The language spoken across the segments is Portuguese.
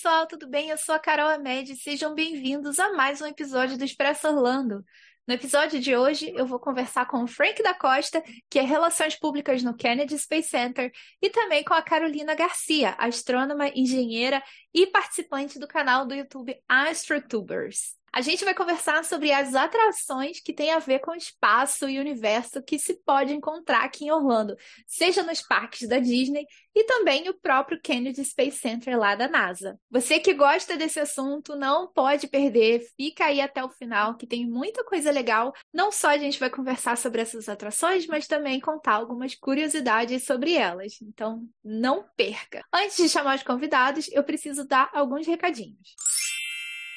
pessoal, tudo bem? Eu sou a Carol Amed e sejam bem-vindos a mais um episódio do Expresso Orlando. No episódio de hoje, eu vou conversar com o Frank da Costa, que é Relações Públicas no Kennedy Space Center, e também com a Carolina Garcia, astrônoma, engenheira e participante do canal do YouTube AstroTubers. A gente vai conversar sobre as atrações que têm a ver com o espaço e universo que se pode encontrar aqui em Orlando, seja nos parques da Disney e também o próprio Kennedy Space Center lá da NASA. Você que gosta desse assunto não pode perder, fica aí até o final que tem muita coisa legal. Não só a gente vai conversar sobre essas atrações, mas também contar algumas curiosidades sobre elas. Então, não perca. Antes de chamar os convidados, eu preciso dar alguns recadinhos.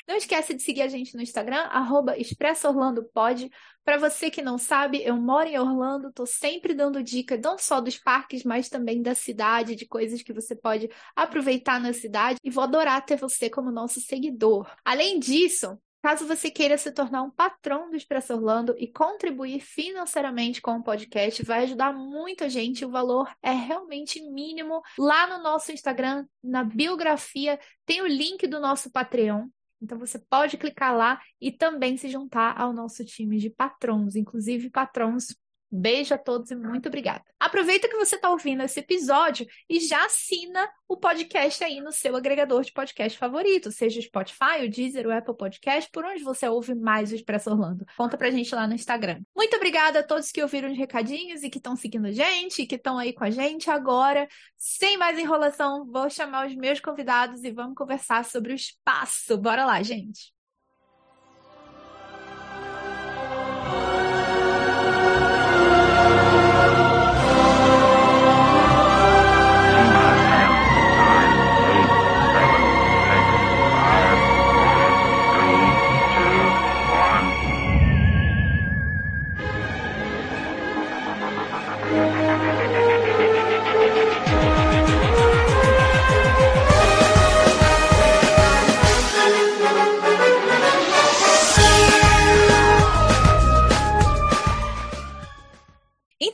Não esquece de seguir a gente no Instagram, arroba ExpressoOrlandoPod. Para você que não sabe, eu moro em Orlando, estou sempre dando dica não só dos parques, mas também da cidade, de coisas que você pode aproveitar na cidade. E vou adorar ter você como nosso seguidor. Além disso, Caso você queira se tornar um patrão do Expresso Orlando e contribuir financeiramente com o podcast, vai ajudar muita gente. O valor é realmente mínimo. Lá no nosso Instagram, na biografia, tem o link do nosso Patreon. Então você pode clicar lá e também se juntar ao nosso time de patrons, inclusive patrons Beijo a todos e muito obrigada. Aproveita que você está ouvindo esse episódio e já assina o podcast aí no seu agregador de podcast favorito, seja o Spotify, o Deezer, o Apple Podcast, por onde você ouve mais o Expresso Orlando. Conta pra gente lá no Instagram. Muito obrigada a todos que ouviram os recadinhos e que estão seguindo a gente, que estão aí com a gente agora. Sem mais enrolação, vou chamar os meus convidados e vamos conversar sobre o espaço. Bora lá, gente!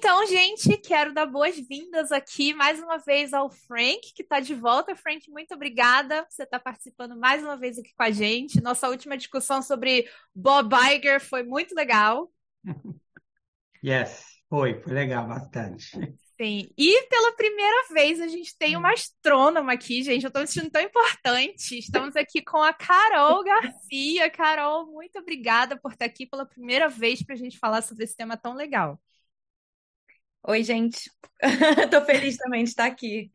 Então, gente, quero dar boas-vindas aqui mais uma vez ao Frank, que está de volta. Frank, muito obrigada por você estar tá participando mais uma vez aqui com a gente. Nossa última discussão sobre Bob Iger foi muito legal. Yes, foi, foi legal, bastante. Sim, e pela primeira vez a gente tem uma astrônoma aqui, gente. Eu estou me sentindo tão importante. Estamos aqui com a Carol Garcia. Carol, muito obrigada por estar aqui pela primeira vez para a gente falar sobre esse tema tão legal. Oi, gente. Tô feliz também de estar aqui.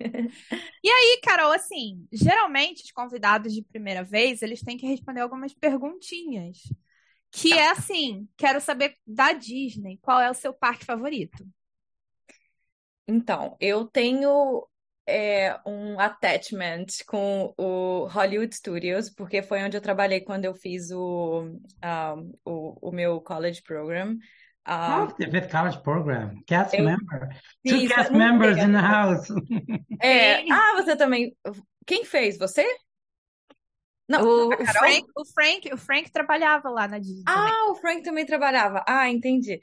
E aí, Carol, assim, geralmente os convidados de primeira vez, eles têm que responder algumas perguntinhas. Que é assim, quero saber da Disney, qual é o seu parque favorito? Então, eu tenho é, um attachment com o Hollywood Studios, porque foi onde eu trabalhei quando eu fiz o, um, o, o meu college program. Um, the fifth college program. Cast eu, member. Two cast members in the house. É, ah, você também. Quem fez? Você? Não, o, Frank, o Frank, o Frank trabalhava lá na Disney. Ah, também. o Frank também trabalhava. Ah, entendi.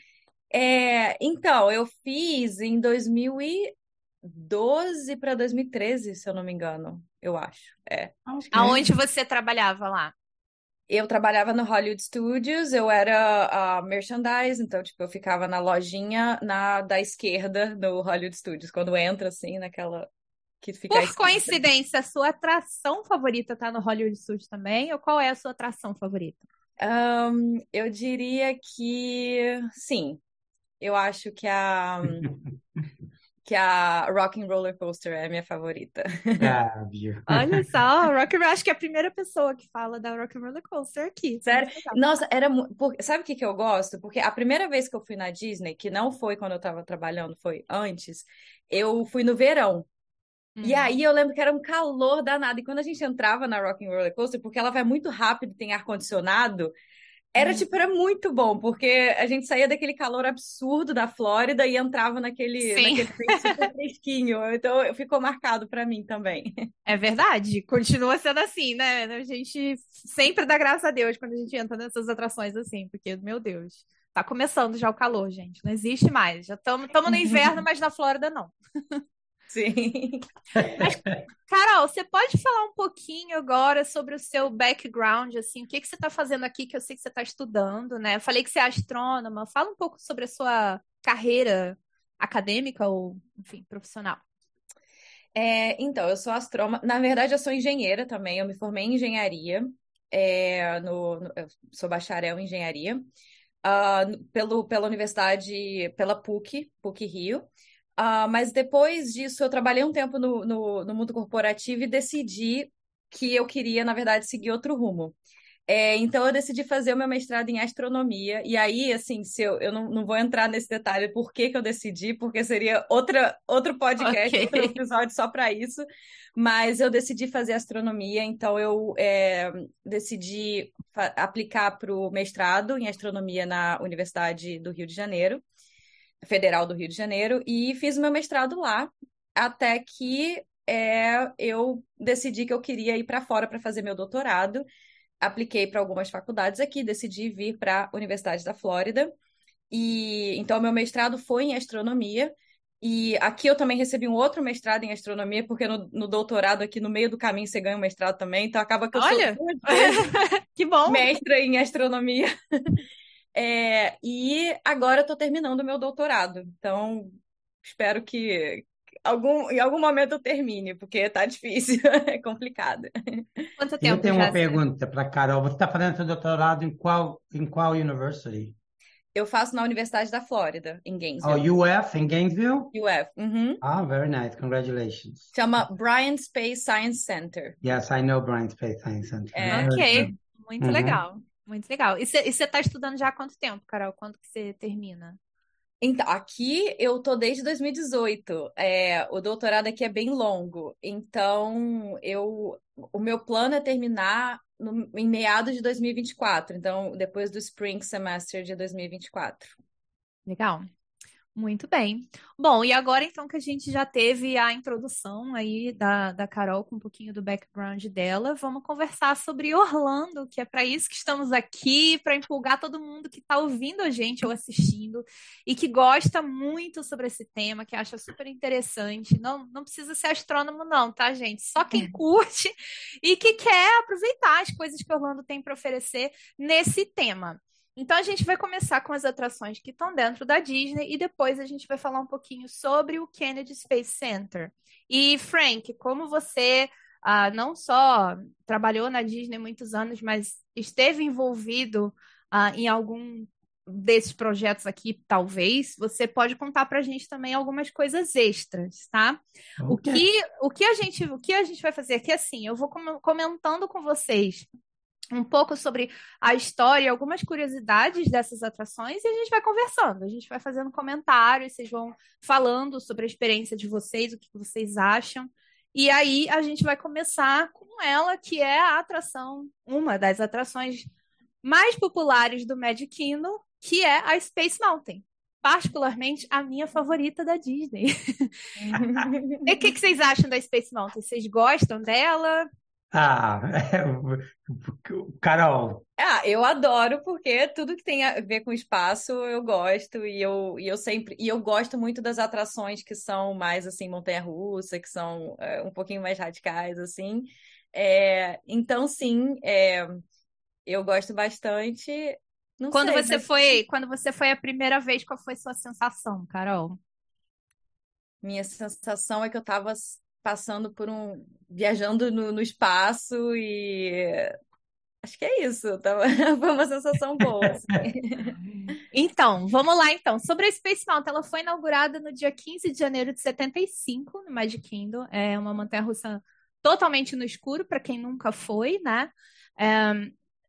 É, então, eu fiz em 2012 para 2013, se eu não me engano, eu acho. É. Aonde você trabalhava lá? Eu trabalhava no Hollywood Studios, eu era uh, merchandise, então, tipo, eu ficava na lojinha na, da esquerda do Hollywood Studios, quando entra, assim, naquela... Que fica Por coincidência, a sua atração favorita tá no Hollywood Studios também? Ou qual é a sua atração favorita? Um, eu diria que sim. Eu acho que a que a Rock and Roller Coaster é a minha favorita. Ah, Olha só, Rock acho que é a primeira pessoa que fala da Rock and Roller Coaster aqui. Sério? Nossa, era sabe o que que eu gosto? Porque a primeira vez que eu fui na Disney, que não foi quando eu tava trabalhando, foi antes, eu fui no verão. Hum. E aí eu lembro que era um calor danado. E quando a gente entrava na Rock and Roller Coaster, porque ela vai muito rápido, tem ar condicionado, era, uhum. tipo, era muito bom, porque a gente saía daquele calor absurdo da Flórida e entrava naquele, naquele super fresquinho. Então, ficou marcado para mim também. É verdade. Continua sendo assim, né? A gente sempre dá graças a Deus quando a gente entra nessas atrações assim, porque, meu Deus, tá começando já o calor, gente. Não existe mais. Já estamos no inverno, mas na Flórida não. Sim. Mas, Carol, você pode falar um pouquinho agora sobre o seu background, assim, o que que você está fazendo aqui, que eu sei que você está estudando, né? Eu falei que você é astrônoma. Fala um pouco sobre a sua carreira acadêmica ou, enfim, profissional. É, então, eu sou astrônoma. Na verdade, eu sou engenheira também. Eu me formei em engenharia. É, no, no, eu sou bacharel em engenharia. Uh, pelo, pela universidade, pela PUC, PUC Rio. Uh, mas depois disso, eu trabalhei um tempo no, no, no, mundo corporativo e decidi que eu queria, na verdade, seguir outro rumo. É, então, eu decidi fazer o meu mestrado em astronomia. E aí, assim, se eu, eu não, não vou entrar nesse detalhe por que, que eu decidi, porque seria outra, outro podcast, okay. outro episódio só para isso. Mas eu decidi fazer astronomia, então eu é, decidi aplicar para o mestrado em astronomia na Universidade do Rio de Janeiro. Federal do Rio de Janeiro e fiz meu mestrado lá, até que é, eu decidi que eu queria ir para fora para fazer meu doutorado. Apliquei para algumas faculdades aqui, decidi vir para a Universidade da Flórida. E então meu mestrado foi em astronomia. E aqui eu também recebi um outro mestrado em astronomia, porque no, no doutorado aqui no meio do caminho você ganha um mestrado também, então acaba que eu Olha! sou que bom! mestra em astronomia. É, e agora eu estou terminando o meu doutorado. Então, espero que algum, em algum momento eu termine, porque está difícil, é complicado. Quanto tempo? Eu tenho uma pergunta para Carol. Você está fazendo seu doutorado em qual, em qual university? Eu faço na Universidade da Flórida, em Gainesville. Oh, UF, em Gainesville? UF, uhum. Ah, very nice. Congratulations. Chama Bryant Space Science Center. Yes, I know Bryant Space Science Center. É. Ok, muito uhum. legal. Muito legal. E você está estudando já há quanto tempo, Carol? Quando que você termina? Então, aqui eu tô desde 2018. É, o doutorado aqui é bem longo. Então, eu, o meu plano é terminar no, em meados de 2024. Então, depois do Spring Semester de 2024. Legal. Muito bem. Bom, e agora então que a gente já teve a introdução aí da, da Carol com um pouquinho do background dela, vamos conversar sobre Orlando, que é para isso que estamos aqui, para empolgar todo mundo que está ouvindo a gente ou assistindo e que gosta muito sobre esse tema, que acha super interessante. Não, não precisa ser astrônomo, não, tá, gente? Só quem é. curte e que quer aproveitar as coisas que Orlando tem para oferecer nesse tema. Então a gente vai começar com as atrações que estão dentro da Disney e depois a gente vai falar um pouquinho sobre o Kennedy Space Center. E Frank, como você uh, não só trabalhou na Disney muitos anos, mas esteve envolvido uh, em algum desses projetos aqui, talvez, você pode contar para a gente também algumas coisas extras, tá? Okay. O, que, o, que a gente, o que a gente vai fazer aqui, assim, eu vou comentando com vocês um pouco sobre a história, algumas curiosidades dessas atrações e a gente vai conversando, a gente vai fazendo comentários, vocês vão falando sobre a experiência de vocês, o que vocês acham. E aí a gente vai começar com ela, que é a atração, uma das atrações mais populares do Magic Kingdom, que é a Space Mountain. Particularmente a minha favorita da Disney. e o que, que vocês acham da Space Mountain? Vocês gostam dela? Ah, Carol. Ah, eu adoro porque tudo que tem a ver com espaço eu gosto e eu, e eu sempre e eu gosto muito das atrações que são mais assim montanha-russa, que são é, um pouquinho mais radicais assim. É, então sim, é, eu gosto bastante. Não quando sei, você mas... foi, quando você foi a primeira vez, qual foi sua sensação, Carol? Minha sensação é que eu estava passando por um. viajando no, no espaço e. Acho que é isso. Tava... Foi uma sensação boa. Assim. Então, vamos lá então. Sobre a Space Mountain, ela foi inaugurada no dia 15 de janeiro de 75, no Magic Kingdom. É uma montanha-russa totalmente no escuro, para quem nunca foi, né? É,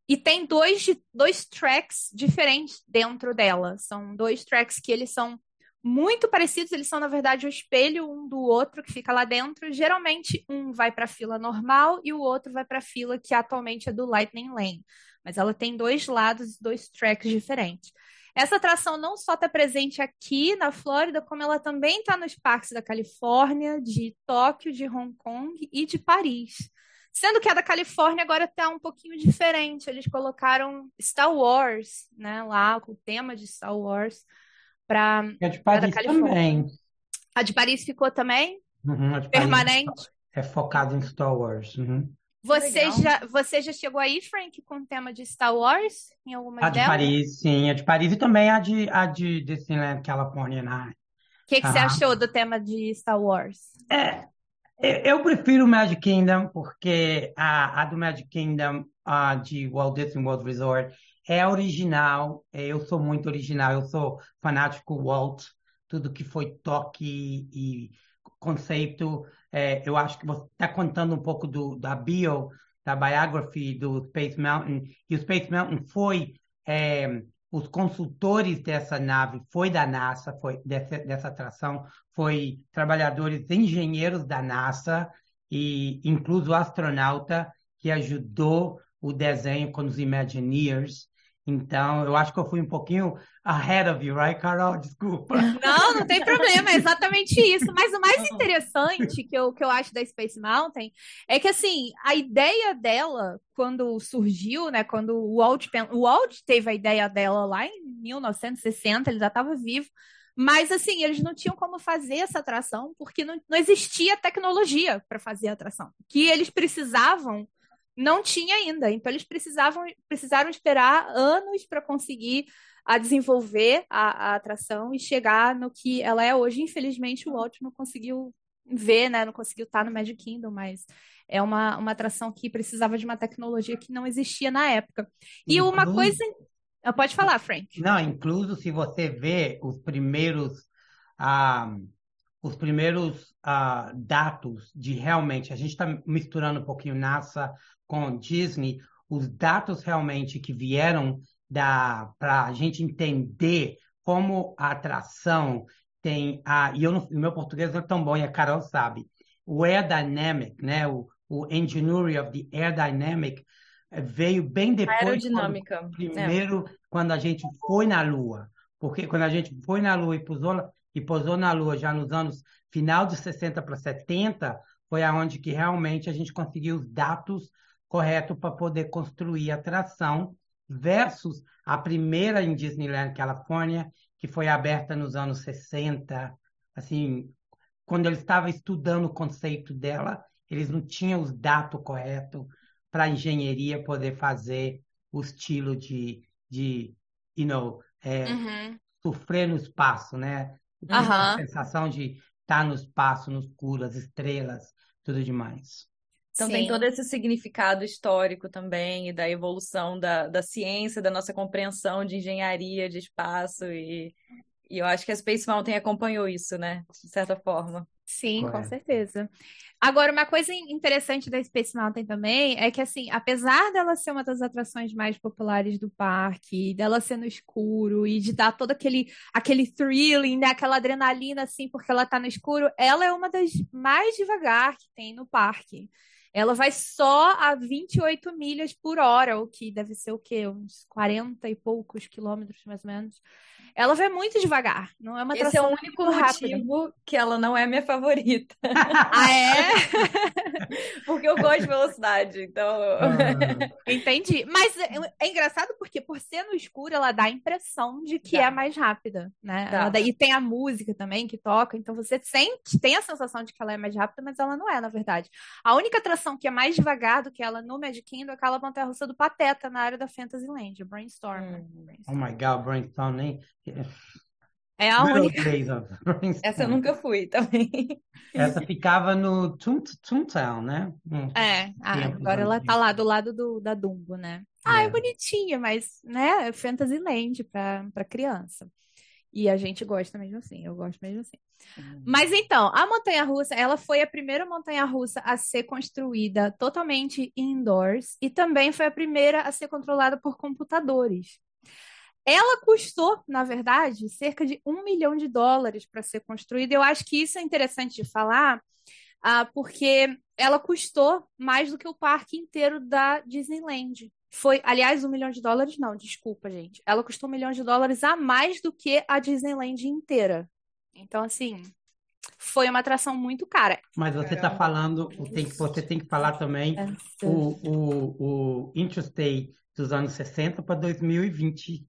e tem dois, dois tracks diferentes dentro dela. São dois tracks que eles são muito parecidos, eles são, na verdade, o espelho um do outro que fica lá dentro. Geralmente, um vai para a fila normal e o outro vai para a fila que atualmente é do Lightning Lane. Mas ela tem dois lados, dois tracks diferentes. Essa atração não só está presente aqui na Flórida, como ela também está nos parques da Califórnia, de Tóquio, de Hong Kong e de Paris. Sendo que a da Califórnia agora está um pouquinho diferente. Eles colocaram Star Wars, né, lá, com o tema de Star Wars para a de Paris também. A de Paris ficou também? Uhum, a de Paris permanente. É focado em Star Wars. Uhum. Você já, você já chegou aí, Frank, com o tema de Star Wars em alguma A de delas? Paris, sim, a de Paris e também a de, a de Disneyland California Night. O que, que você achou do tema de Star Wars? É, eu eu prefiro o Magic Kingdom porque a, a do Magic Kingdom, a de Walt Disney World Resort, é original. É, Eu sou muito original. Eu sou fanático Walt. Tudo que foi toque e conceito. é, eu acho que você está contando um pouco do, da bio, da biography do Space Mountain. E o Space Mountain foi é, os consultores dessa nave, foi da NASA, foi dessa, dessa atração, foi trabalhadores engenheiros da NASA e incluso astronauta que ajudou o desenho com os Imagineers. Então, eu acho que eu fui um pouquinho ahead of you, right, Carol? Desculpa. Não, não tem problema, é exatamente isso. Mas o mais interessante que eu, que eu acho da Space Mountain é que, assim, a ideia dela, quando surgiu, né, quando o Walt, o Walt teve a ideia dela lá em 1960, ele já estava vivo, mas, assim, eles não tinham como fazer essa atração porque não, não existia tecnologia para fazer a atração. Que eles precisavam não tinha ainda. Então, eles precisavam, precisaram esperar anos para conseguir a desenvolver a, a atração e chegar no que ela é hoje. Infelizmente, o Walt não conseguiu ver, né? Não conseguiu estar no Magic Kingdom, mas é uma, uma atração que precisava de uma tecnologia que não existia na época. E uma coisa. Ah, Pode falar, Frank. Não, incluso se você vê os primeiros, ah, os primeiros ah, dados de realmente, a gente está misturando um pouquinho NASA com Disney, os dados realmente que vieram da para a gente entender como a atração tem a e eu não, o meu português não é tão bom e a Carol sabe o air dynamic, né? O, o engineering of the air dynamic eh, veio bem depois quando- Aerodinâmica. né? primeiro quando a gente foi na Lua, porque quando a gente foi na Lua e pousou, e pousou na Lua já nos anos final de 60 para 70, foi aonde que realmente a gente conseguiu os dados corretos para poder construir a atração versus a primeira em Disneyland Califórnia, que foi aberta nos anos 60, assim, quando eles estavam estudando o conceito dela, eles não tinham os dados corretos para a engenharia poder fazer o estilo de, de you know, é, Uhum. sofrer no espaço, né? Aham. A sensação de estar no espaço, no escuro, as estrelas, tudo demais. Então tem Sim. todo esse significado histórico também, e da evolução da, da ciência, da nossa compreensão de engenharia, de espaço, e, e eu acho que a Space Mountain acompanhou isso, né? De certa forma. Sim, com certeza. Agora, uma coisa interessante da Space Mountain também é que, assim, apesar dela ser uma das atrações mais populares do parque, dela ser no escuro e de dar todo aquele, aquele thrilling, né, aquela adrenalina, assim, porque ela tá no escuro, ela é uma das mais devagar que tem no parque. Ela vai só a 28 milhas por hora, o que deve ser o quê? Uns 40 e poucos quilômetros, mais ou menos. Ela vai muito devagar, não é uma Esse é o único rápida. motivo que ela não é minha favorita, Ah, é? porque eu gosto de velocidade, então... Ah, Entendi. Mas é, é engraçado porque, por ser no escuro, ela dá a impressão de que Dá. é mais rápida, né? Dá. E tem a música também que toca, então você sente, tem a sensação de que ela é mais rápida, mas ela não é, na verdade. A única atração que é mais devagar do que ela no Magic Kingdom é aquela montanha-russa do Pateta na área da Fantasyland, o Brainstorm. né? Hum. oh my God, Brainstorm, nem... É a única. Essa eu nunca fui também. Essa ficava no Toon- Toontown, né? Hum. É, ah, agora ela tá lá do lado do, da Dumbo, né? Ah, é É. bonitinha, mas, né, é Fantasyland pra, pra criança. E a gente gosta mesmo assim, eu gosto mesmo assim. Mas então, a montanha-russa, ela foi a primeira montanha-russa a ser construída totalmente indoors e também foi a primeira a ser controlada por computadores. Ela custou, na verdade, cerca de um milhão de dólares para ser construída. Eu acho que isso é interessante de falar, ah, porque ela custou mais do que o parque inteiro da Disneyland. Foi, aliás, um milhão de dólares, não, desculpa, gente. Ela custou um milhão de dólares a mais do que a Disneyland inteira. Então, assim, foi uma atração muito cara. Mas você está falando, tem que, você tem que falar também o, o, o Interstate dos anos 60 para 2020.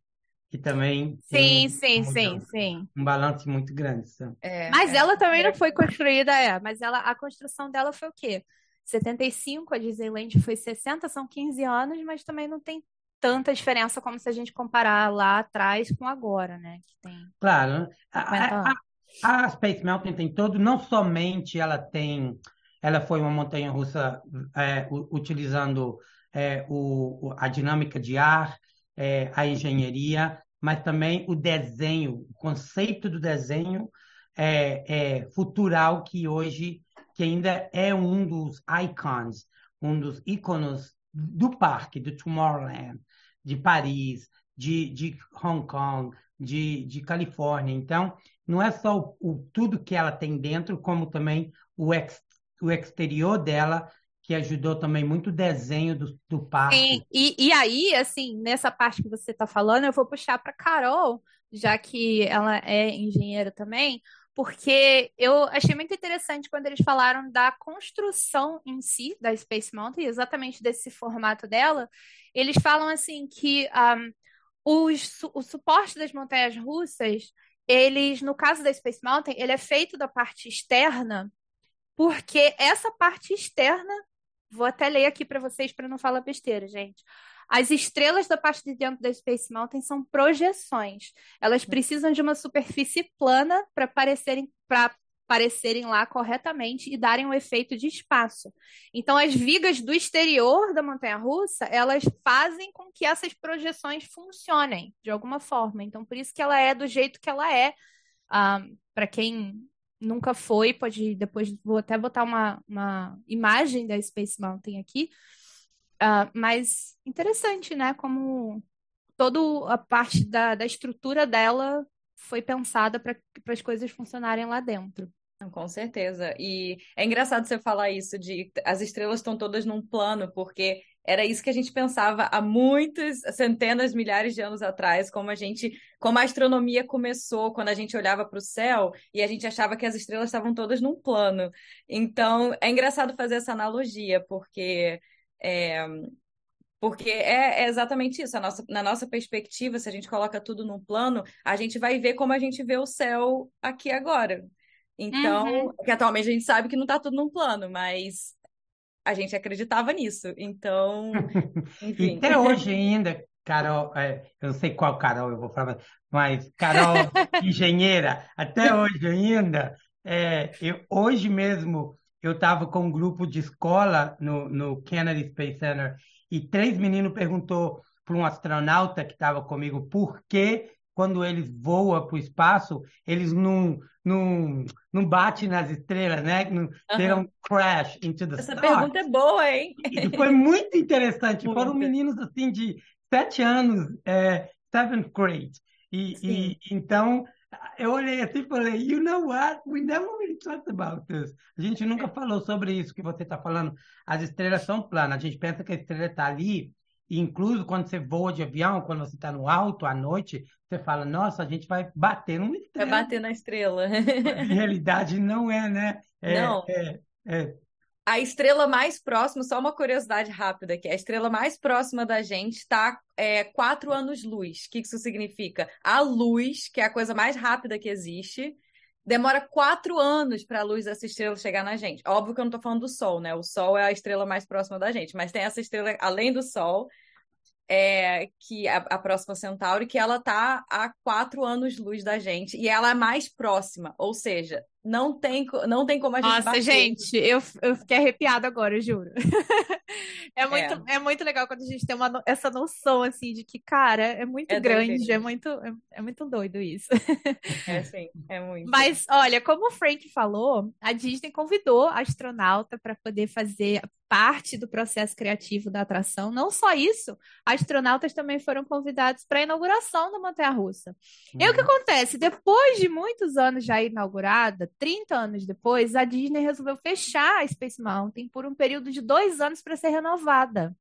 que também sim, tem sim, um, sim, sim. um balanço muito grande. É, Mas é. ela também não foi construída, é, mas ela, a construção dela foi o quê? 75, a Disneyland foi 60, são 15 anos, mas também não tem tanta diferença como se a gente comparar lá atrás com agora, né? Que tem Claro, a, 50 a, a Space Mountain tem todo, não somente ela tem, ela foi uma montanha-russa é, u- utilizando é, o- a dinâmica de ar, é, a engenharia, mas também o desenho, o conceito do desenho é, é futural que hoje, que ainda é um dos icons, um dos íconos do parque, do Tomorrowland, de Paris, de, de Hong Kong, de, de Califórnia. Então, não é só o, o- tudo que ela tem dentro, como também o, ex, o exterior dela, que ajudou também muito o desenho do, do parque. Sim, e, e aí, assim, nessa parte que você está falando, eu vou puxar para Carol, já que ela é engenheira também, porque eu achei muito interessante quando eles falaram da construção em si da Space Mountain, exatamente desse formato dela. Eles falam assim que um, os o suporte das montanhas russas, eles, no caso da Space Mountain, ele é feito da parte externa, porque essa parte externa Vou até ler aqui para vocês para não falar besteira, gente. As estrelas da parte de dentro da Space Mountain são projeções. Elas precisam de uma superfície plana para aparecerem, para aparecerem lá corretamente e darem um efeito de espaço. Então, as vigas do exterior da montanha-russa, elas fazem com que essas projeções funcionem de alguma forma. Então, por isso que ela é do jeito que ela é. para quem nunca foi, pode depois vou até botar uma, uma imagem da Space Mountain aqui. Uh, mas interessante, né? Como toda a parte da, da estrutura dela foi pensada para as coisas funcionarem lá dentro. Com certeza. E é engraçado você falar isso de as estrelas estão todas num plano, porque era isso que a gente pensava há muitos, centenas, milhares de anos atrás, como a gente, como a astronomia começou, quando a gente olhava para o céu e a gente achava que as estrelas estavam todas num plano. Então, é engraçado fazer essa analogia, porque é, porque é, é, exatamente isso. Nossa, na nossa perspectiva, se a gente coloca tudo num plano, a gente vai ver como a gente vê o céu aqui agora. Então, uhum. que atualmente a gente sabe que não está tudo num plano, mas a gente acreditava nisso. Então, enfim. Até hoje ainda, Carol, é, eu não sei qual Carol eu vou falar, mas Carol, engenheira, até hoje ainda, é, eu, hoje mesmo eu estava com um grupo de escola no, no Kennedy Space Center e três meninos perguntou para um astronauta que estava comigo por que quando eles voam para o espaço, eles não, não, não batem nas estrelas, né? Não, uhum. Don't crash into the Essa stars. pergunta é boa, hein? E foi muito interessante. Muito. Foram meninos assim de sete anos, é, seventh grade. E, e, então eu olhei assim e falei, you know what? We never really talked about this. A gente nunca falou sobre isso que você está falando. As estrelas são planas. A gente pensa que a estrela está ali Incluso quando você voa de avião, quando você está no alto à noite, você fala, nossa, a gente vai bater numa estrela. Vai bater na estrela. Em realidade, não é, né? É, não. É, é. A estrela mais próxima, só uma curiosidade rápida aqui, a estrela mais próxima da gente está é, quatro anos-luz. O que isso significa? A luz, que é a coisa mais rápida que existe, demora quatro anos para a luz dessa estrela chegar na gente. Óbvio que eu não estou falando do Sol, né? O Sol é a estrela mais próxima da gente, mas tem essa estrela além do Sol, é, que a, a próxima Centauri, que ela tá a quatro anos-luz da gente e ela é mais próxima, ou seja, não tem, não tem como a gente Nossa, bater. gente, eu, eu fiquei arrepiada agora, eu juro. é, muito, é. é muito legal quando a gente tem uma, essa noção, assim, de que, cara, é muito É grande, doideira. é muito, é, é muito doido isso. É sim, é muito. Mas, olha, como o Frank falou, a Disney convidou a astronauta para poder fazer parte do processo criativo da atração. Não só isso, astronautas também foram convidados para a inauguração da montanha-russa. E o que acontece? Depois de muitos anos já inaugurada, 30 anos depois, a Disney resolveu fechar a Space Mountain por um período de dois anos para ser renovada.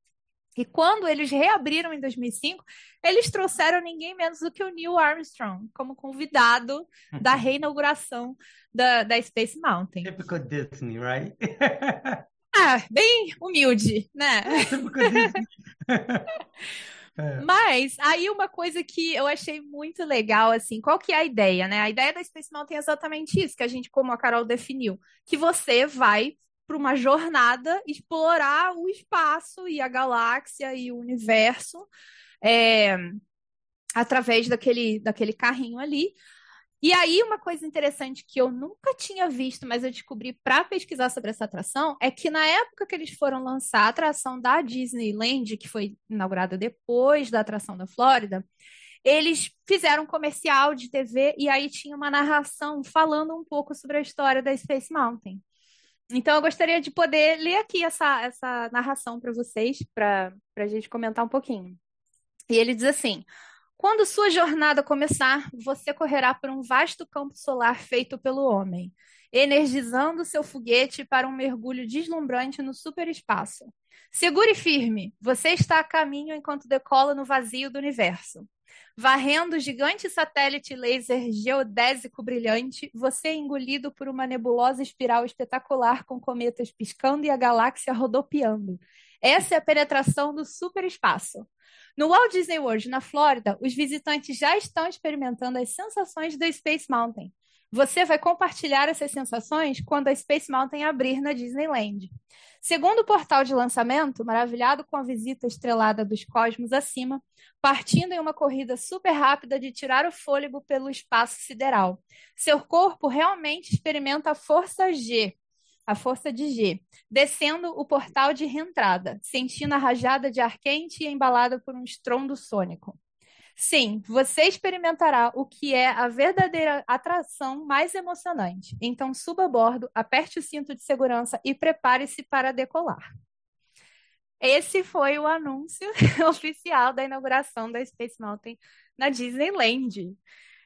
E quando eles reabriram em 2005, eles trouxeram ninguém menos do que o Neil Armstrong como convidado da reinauguração da, da Space Mountain. Typical Disney, right? Ah, bem humilde, né? Typical Disney. É. Mas aí uma coisa que eu achei muito legal, assim, qual que é a ideia, né? A ideia da Space Mountain é exatamente isso, que a gente, como a Carol definiu, que você vai para uma jornada explorar o espaço e a galáxia e o universo é, através daquele, daquele carrinho ali. E aí, uma coisa interessante que eu nunca tinha visto, mas eu descobri para pesquisar sobre essa atração, é que na época que eles foram lançar a atração da Disneyland, que foi inaugurada depois da atração da Flórida, eles fizeram um comercial de TV e aí tinha uma narração falando um pouco sobre a história da Space Mountain. Então, eu gostaria de poder ler aqui essa, essa narração para vocês, para a gente comentar um pouquinho. E ele diz assim. Quando sua jornada começar, você correrá por um vasto campo solar feito pelo homem, energizando seu foguete para um mergulho deslumbrante no superespaço. Segure firme, você está a caminho enquanto decola no vazio do universo. Varrendo o gigante satélite laser geodésico brilhante, você é engolido por uma nebulosa espiral espetacular com cometas piscando e a galáxia rodopiando. Essa é a penetração do superespaço. No Walt Disney World, na Flórida, os visitantes já estão experimentando as sensações da Space Mountain. Você vai compartilhar essas sensações quando a Space Mountain abrir na Disneyland. Segundo o portal de lançamento, maravilhado com a visita estrelada dos cosmos acima, partindo em uma corrida super rápida de tirar o fôlego pelo espaço sideral. Seu corpo realmente experimenta a força G, a força de G, descendo o portal de reentrada, sentindo a rajada de ar quente e embalada por um estrondo sônico. Sim, você experimentará o que é a verdadeira atração mais emocionante. Então suba a bordo, aperte o cinto de segurança e prepare-se para decolar. Esse foi o anúncio oficial da inauguração da Space Mountain na Disneyland.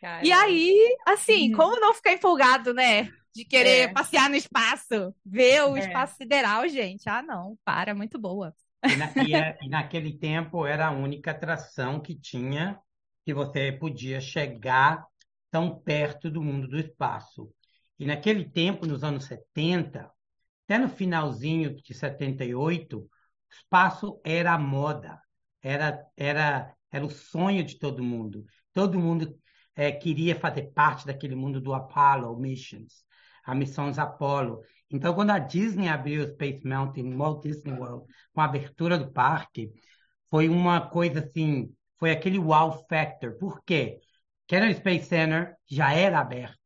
Caramba. E aí, assim, uhum. como não ficar empolgado, né? De querer é. passear no espaço, ver o é. espaço sideral, gente. Ah, não, para, muito boa. E, na, e, é, e, naquele tempo era a única atração que tinha que você podia chegar tão perto do mundo do espaço. E naquele tempo, nos anos 70, até no finalzinho de 78, o espaço era a moda, era, era, era o sonho de todo mundo. Todo mundo é, queria fazer parte daquele mundo do Apollo Missions a missões Apollo. Então, quando a Disney abriu o Space Mountain, Walt Disney World, com a abertura do parque, foi uma coisa assim, foi aquele wow factor. Por quê? Kennedy Space Center já era aberto,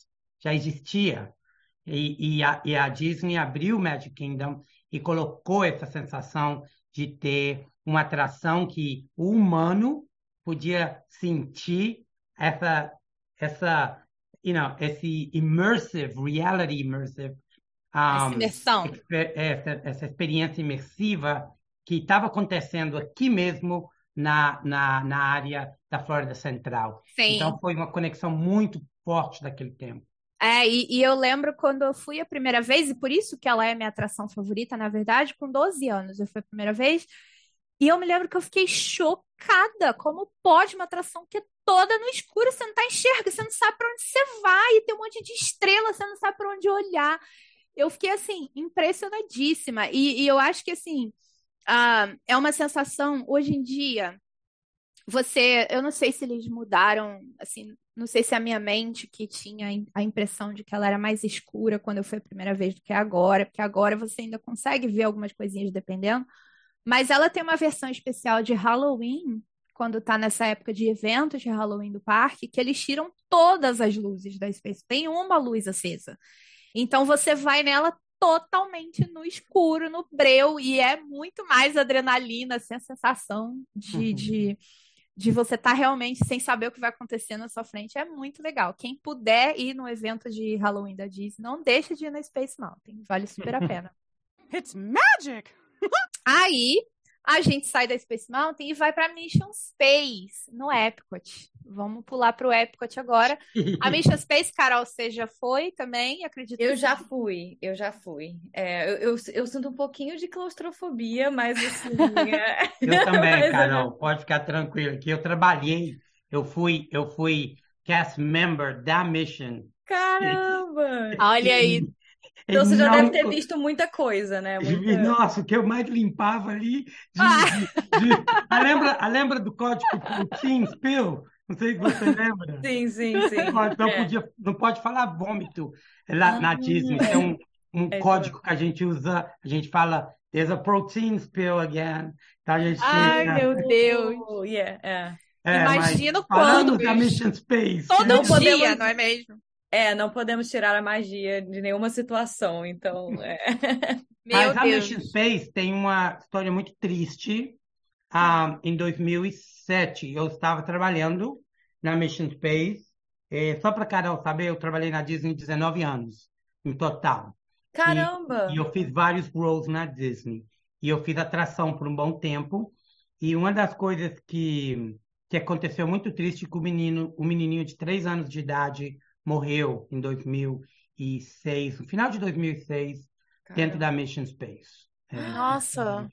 já existia. E, e, a, e a Disney abriu o Magic Kingdom e colocou essa sensação de ter uma atração que o humano podia sentir essa, essa you know, esse immersive, reality immersive, um, imersão. Essa, essa experiência imersiva que estava acontecendo aqui mesmo na, na, na área da Flórida Central. Sim. Então foi uma conexão muito forte daquele tempo. É, e, e, eu lembro quando eu fui a primeira vez, e por isso que ela é minha atração favorita, na verdade, com 12 anos eu fui a primeira vez, e eu me lembro que eu fiquei chocada. Como pode uma atração que é toda no escuro, você não tá enxergando, você não sabe para onde você vai, e tem um monte de estrela, você não sabe para onde olhar. Eu fiquei assim, impressionadíssima. E, e eu acho que assim, uh, é uma sensação, hoje em dia, você, eu não sei se eles mudaram, assim, não sei se é a minha mente que tinha a impressão de que ela era mais escura quando eu fui a primeira vez do que agora, porque agora você ainda consegue ver algumas coisinhas dependendo. Mas ela tem uma versão especial de Halloween, quando tá nessa época de eventos de Halloween do parque, que eles tiram todas as luzes da Space. Tem uma luz acesa. Então você vai nela totalmente no escuro, no breu, e é muito mais adrenalina, assim, a sensação de, uhum. de, de você estar tá realmente sem saber o que vai acontecer na sua frente. É muito legal. Quem puder ir no evento de Halloween da Disney, não deixe de ir na Space Mountain. Vale super a pena. It's magic! Aí a gente sai da Space Mountain e vai para Mission Space, no Epcot. Vamos pular para o Epcot agora. A Mission Space, Carol, você já foi também? Acredito Eu já fui, eu já fui. É, eu, eu, eu, sinto um pouquinho de claustrofobia, mas assim. É... eu também, mas, Carol, pode ficar tranquilo, que eu trabalhei, eu fui, eu fui cast member da Mission. Caramba! Olha aí, Então você já não- deve ter visto muita coisa, né? Muita- Nossa, o que eu mais limpava ali. de- de- de- Ah, lembra, ah, lembra do código Protein Spill? Não sei se você lembra. Sim, sim, sim. Não, É. podia, não pode falar vômito lá na Ah, Disney. Tem um, um É código que a gente usa, a gente fala, there's a protein spill again. Então a gente Ai, meu Deus. Oh, yeah, é. É, falando quando, da. Mission Space. Todo Não dia, podemos- não é mesmo? É, não podemos tirar a magia de nenhuma situação, então é. Meu Mas a Deus. Mission Space tem uma história muito triste. Ah, em 2007, eu estava trabalhando na Mission Space. Eh, só para Carol saber, eu trabalhei na Disney 19 anos, em total. Caramba! E eu fiz vários roles na Disney. E eu fiz atração por um bom tempo. E uma das coisas que, que aconteceu muito triste que o menino, o menininho de três anos de idade morreu em 2006, no final de 2006, dentro da Mission Space. É, Nossa.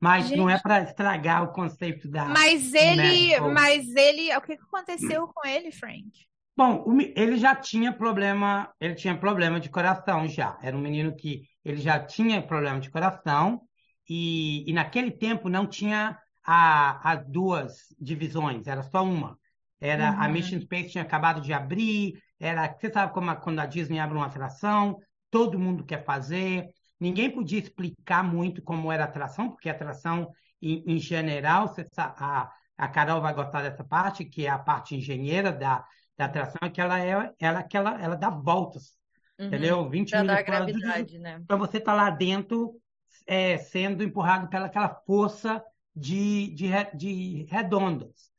Mas não é Gente. para estragar o conceito da. Mas ele, Medical. mas ele, o que aconteceu com ele, Frank? Bom, ele já tinha problema, ele tinha problema de coração já. Era um menino que ele já tinha problema de coração e, e naquele tempo não tinha a, as duas divisões, era só uma. Era a Uhum. Mission Space tinha acabado de abrir, era, você sabe como a- quando a Disney abre uma atração, todo mundo quer fazer. Ninguém podia explicar muito como era a atração, porque a atração em, em general, você a, a Carol vai gostar dessa parte, que é a parte engenheira da da atração é que ela é ela que ela, ela dá voltas, Uhum. entendeu? 20 Pra minutos gravidade, né? para você estar lá dentro é, sendo empurrado pela aquela força de, de, de redondas.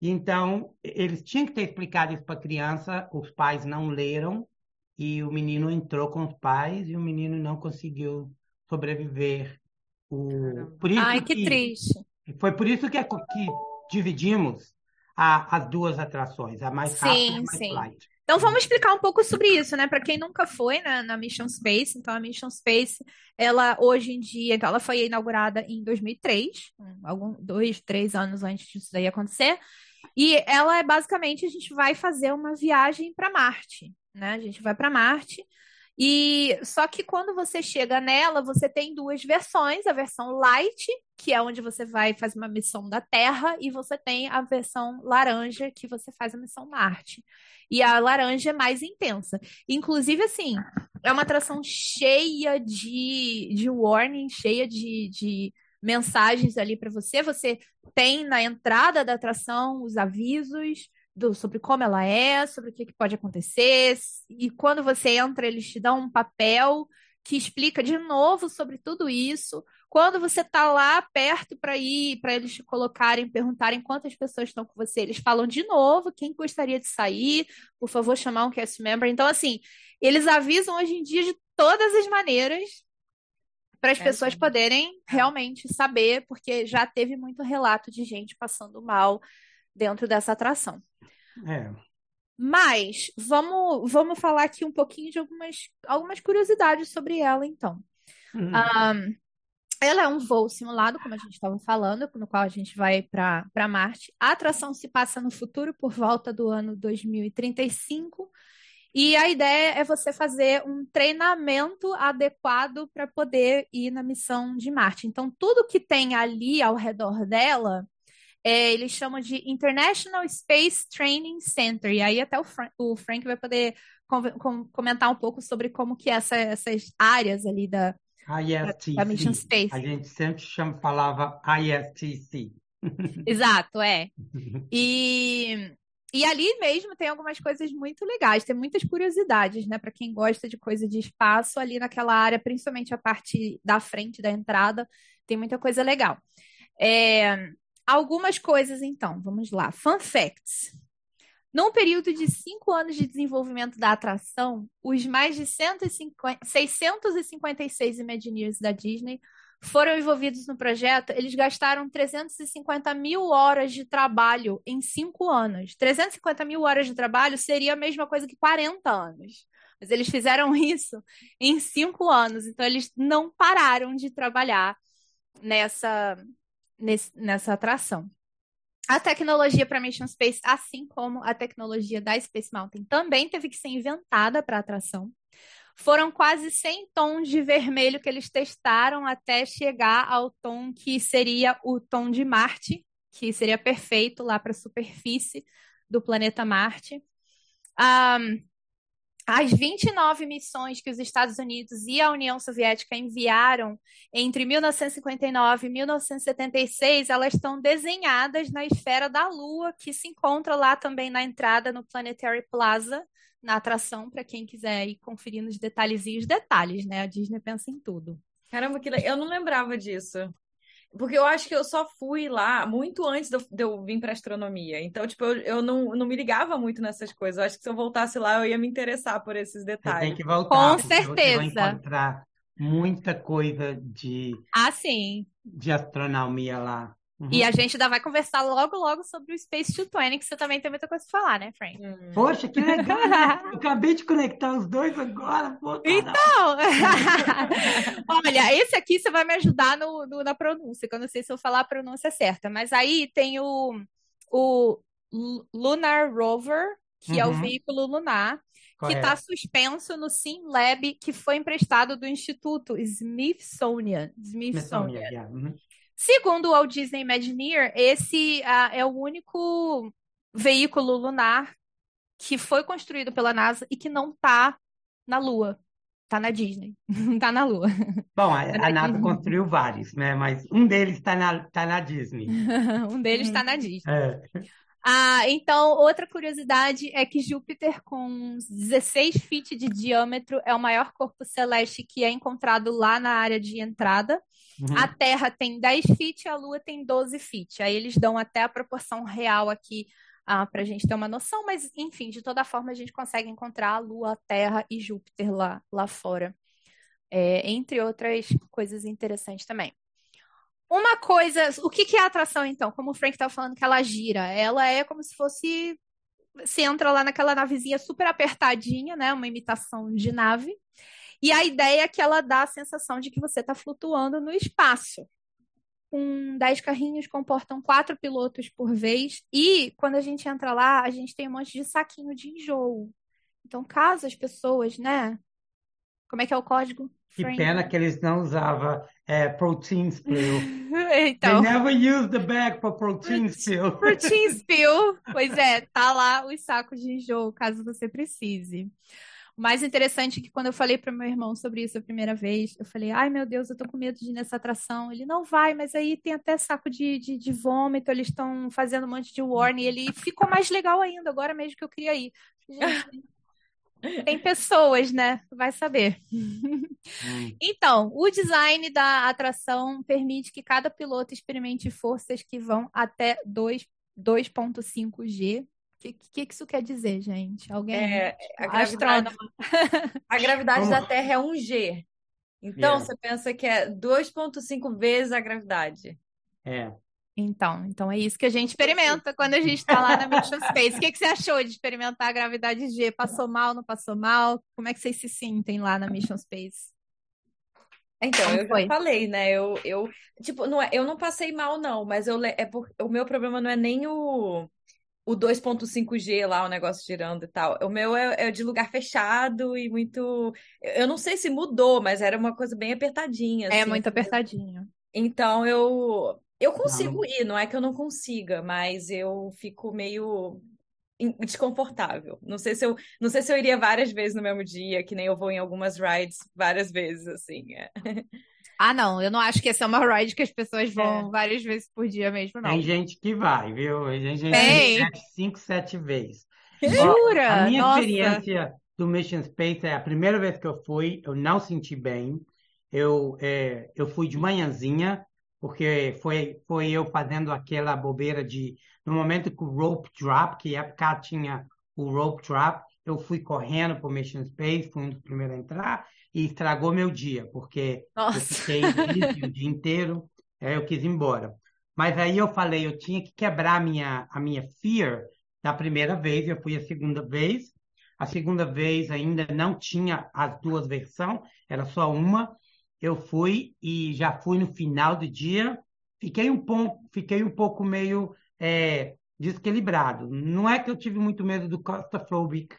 Então, eles tinham que ter explicado isso para a criança, os pais não leram, e o menino entrou com os pais e o menino não conseguiu sobreviver. O... Por isso Ai, que triste. foi por isso que, é que dividimos a- as duas atrações, a mais rápida e a Sim, mais sim. light. Então vamos explicar um pouco sobre isso, né? Para quem nunca foi na, na Mission Space, então a Mission Space, ela hoje em dia, então ela foi inaugurada em 2003, um, algum dois, três anos antes disso daí acontecer, e ela é basicamente a gente vai fazer uma viagem para Marte, né? A gente vai para Marte. E só que quando você chega nela, você tem duas versões, a versão light, que é onde você vai fazer uma missão da Terra, e você tem a versão laranja, que você faz a missão Marte. E a laranja é mais intensa. Inclusive, assim, é uma atração cheia de, de warning, cheia de, de mensagens ali para você. Você tem na entrada da atração os avisos do, sobre como ela é, sobre o que, que pode acontecer. E quando você entra, eles te dão um papel que explica de novo sobre tudo isso. Quando você tá lá perto para ir, para eles te colocarem, perguntarem quantas pessoas estão com você, eles falam de novo quem gostaria de sair, por favor, chamar um cast member. Então, assim, eles avisam hoje em dia de todas as maneiras para as É, pessoas sim. poderem realmente saber, porque já teve muito relato de gente passando mal dentro dessa atração. É. Mas vamos, vamos falar aqui um pouquinho de algumas, algumas curiosidades sobre ela, então. Hum. Ah, ela é um voo simulado, como a gente estava falando, no qual a gente vai para Marte. A atração se passa no futuro, por volta do ano 2035. E a ideia é você fazer um treinamento adequado para poder ir na missão de Marte. Então, tudo que tem ali ao redor dela, é, eles chamam de International Space Training Center. E aí até o, Fran- o Frank vai poder conve- com- comentar um pouco sobre como que essa- essas áreas ali da, ISTC. da Mission Space. A gente sempre chama, falava ISTC. Exato, é. E, e ali mesmo tem algumas coisas muito legais, tem muitas curiosidades, né? Para quem gosta de coisa de espaço, ali naquela área, principalmente a parte da frente da entrada, tem muita coisa legal. É, algumas coisas, então, vamos lá. Fun facts. Num período de cinco anos de desenvolvimento da atração, os mais de 150, 656 Imagineers da Disney foram envolvidos no projeto, eles gastaram 350 mil horas de trabalho em cinco anos. 350 mil horas de trabalho seria a mesma coisa que 40 anos. Mas eles fizeram isso em cinco anos. Então, eles não pararam de trabalhar nessa, nesse- nessa atração. A tecnologia para Mission Space, assim como a tecnologia da Space Mountain, também teve que ser inventada para a atração. Foram quase 100 tons de vermelho que eles testaram até chegar ao tom que seria o tom de Marte, que seria perfeito lá para a superfície do planeta Marte. Um, as 29 missões que os Estados Unidos e a União Soviética enviaram entre 1959 e 1976, elas estão desenhadas na esfera da Lua, que se encontra lá também na entrada no Planetary Plaza, na atração, para quem quiser ir conferir nos detalhezinhos, detalhes, né? A Disney pensa em tudo. Caramba, que le... eu não lembrava disso. Porque eu acho que eu só fui lá muito antes de eu, de eu vir para astronomia. Então, tipo, eu, eu não, não me ligava muito nessas coisas. Eu acho que se eu voltasse lá, eu ia me interessar por esses detalhes. Você tem que voltar. Com certeza. Você vai encontrar muita coisa de, ah, sim. de astronomia lá. Uhum. E a gente ainda vai conversar logo, logo sobre o Space 220, que você também tem muita coisa para falar, né, Frank? Hum. Poxa, que legal! Né? Eu acabei de conectar os dois agora. Pô, então! Olha, esse aqui você vai me ajudar no, no, na pronúncia, que eu não sei se eu falar a pronúncia certa, mas aí tem o, o Lunar Rover, que uhum. é o uhum. veículo lunar, que está suspenso no SimLab, que foi emprestado do Instituto Smithsonian. Smithsonian. Smithsonian yeah. uhum. Segundo o Walt Disney Imagineer, esse uh, é o único veículo lunar que foi construído pela NASA e que não está na Lua. Está na Disney, não está na Lua. Bom, a, tá a NASA Disney. construiu vários, né? Mas um deles está na, tá na Disney. um deles está na Disney. É. Ah, então, outra curiosidade é que Júpiter, com 16 feet de diâmetro, é o maior corpo celeste que é encontrado lá na área de entrada. Uhum. A Terra tem 10 feet, a Lua tem 12 feet. Aí eles dão até a proporção real aqui ah, para a gente ter uma noção, mas enfim, de toda forma a gente consegue encontrar a Lua, a Terra e Júpiter lá, lá fora. É, entre outras coisas interessantes também. Uma coisa, o que, que é a atração então? Como o Frank estava falando que ela gira, ela é como se fosse você entra lá naquela navezinha super apertadinha, né? Uma imitação de nave. E a ideia é que ela dá a sensação de que você está flutuando no espaço. Com 10 carrinhos, comportam quatro pilotos por vez. E quando a gente entra lá, a gente tem um monte de saquinho de enjoo. Então, caso as pessoas, né? Como é que é o código? Que pena que eles não usavam é, protein spill. então, They never used the bag for protein spill. Protein spill. Pois é, tá lá os sacos de enjoo, caso você precise. O mais interessante é que quando eu falei para meu irmão sobre isso a primeira vez, eu falei, ai meu Deus, eu tô com medo de ir nessa atração. Ele não vai, mas aí tem até saco de, de, de vômito, eles estão fazendo um monte de warning. Ele ficou mais legal ainda, agora mesmo que eu queria ir. Gente, tem pessoas, né? Vai saber. Hum. Então, o design da atração permite que cada piloto experimente forças que vão até 2.5 G. O que, que, que, isso quer dizer, gente? Alguém? É, a gravidade, a gravidade da Terra é 1 G. Então, yeah. você pensa que é 2,5 vezes a gravidade. É. Então, então é isso que a gente experimenta quando a gente está lá na Mission Space. O que, que você achou de experimentar a gravidade G? Passou mal, não passou mal? Como é que vocês se sentem lá na Mission Space? Então, Como eu foi? já falei, né? Eu, eu, tipo, não é, eu não passei mal, não, mas eu, é por, o meu problema não é nem o, o 2.5G lá, o negócio girando e tal. O meu é, é, de lugar fechado e muito. Eu não sei se mudou, mas era uma coisa bem apertadinha. É, assim, muito apertadinho. Então eu eu consigo ir, não é que eu não consiga, mas eu fico meio desconfortável. Não sei se eu, não sei se eu iria várias vezes no mesmo dia, que nem eu vou em algumas rides várias vezes, assim. É. Ah, não, eu não acho que essa é uma ride que as pessoas vão é. várias vezes por dia mesmo, não. Tem gente que vai, viu? Tem gente que vai cinco, sete vezes. Jura? a minha Nossa. experiência do Mission Space é a primeira vez que eu fui, eu não senti bem. Eu, é, eu fui de manhãzinha, porque foi, foi eu fazendo aquela bobeira de, no momento que o rope drop, que a época tinha o rope drop, eu fui correndo para o Mission Space, fui um dos primeiros a entrar, e estragou meu dia, porque Nossa. eu fiquei o dia inteiro, aí eu quis ir embora. Mas aí eu falei, eu tinha que quebrar a minha, a minha fear da primeira vez, eu fui a segunda vez. A segunda vez ainda não tinha as duas versões, era só uma eu fui e já fui no final do dia, fiquei um pouco, fiquei um pouco meio é, desequilibrado. Não é que eu tive muito medo do claustrophobic,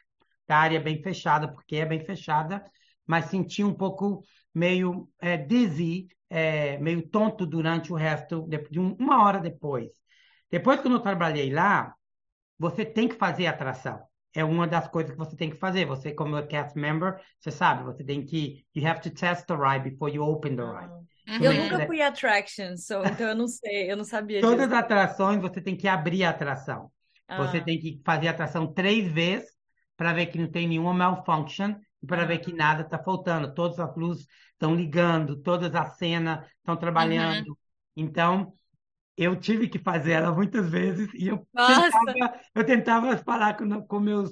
da área bem fechada, porque é bem fechada, mas senti um pouco meio é, dizzy, é, meio tonto durante o resto de, de um, uma hora depois. Depois que eu trabalhei lá, você tem que fazer atração. É uma das coisas que você tem que fazer. Você, como cast member, você sabe, você tem que. You have to test the ride before you open the ride. Uhum. Eu nunca fui attraction, so, então eu não sei, eu não sabia. Todas disso. as atrações você tem que abrir a atração. Ah. Você tem que fazer a atração três vezes para ver que não tem nenhuma malfunction para ver que nada está faltando. Todas as luzes estão ligando, todas as cenas estão trabalhando. Uhum. Então, eu tive que fazer ela muitas vezes e eu tentava, eu tentava falar com, com meus,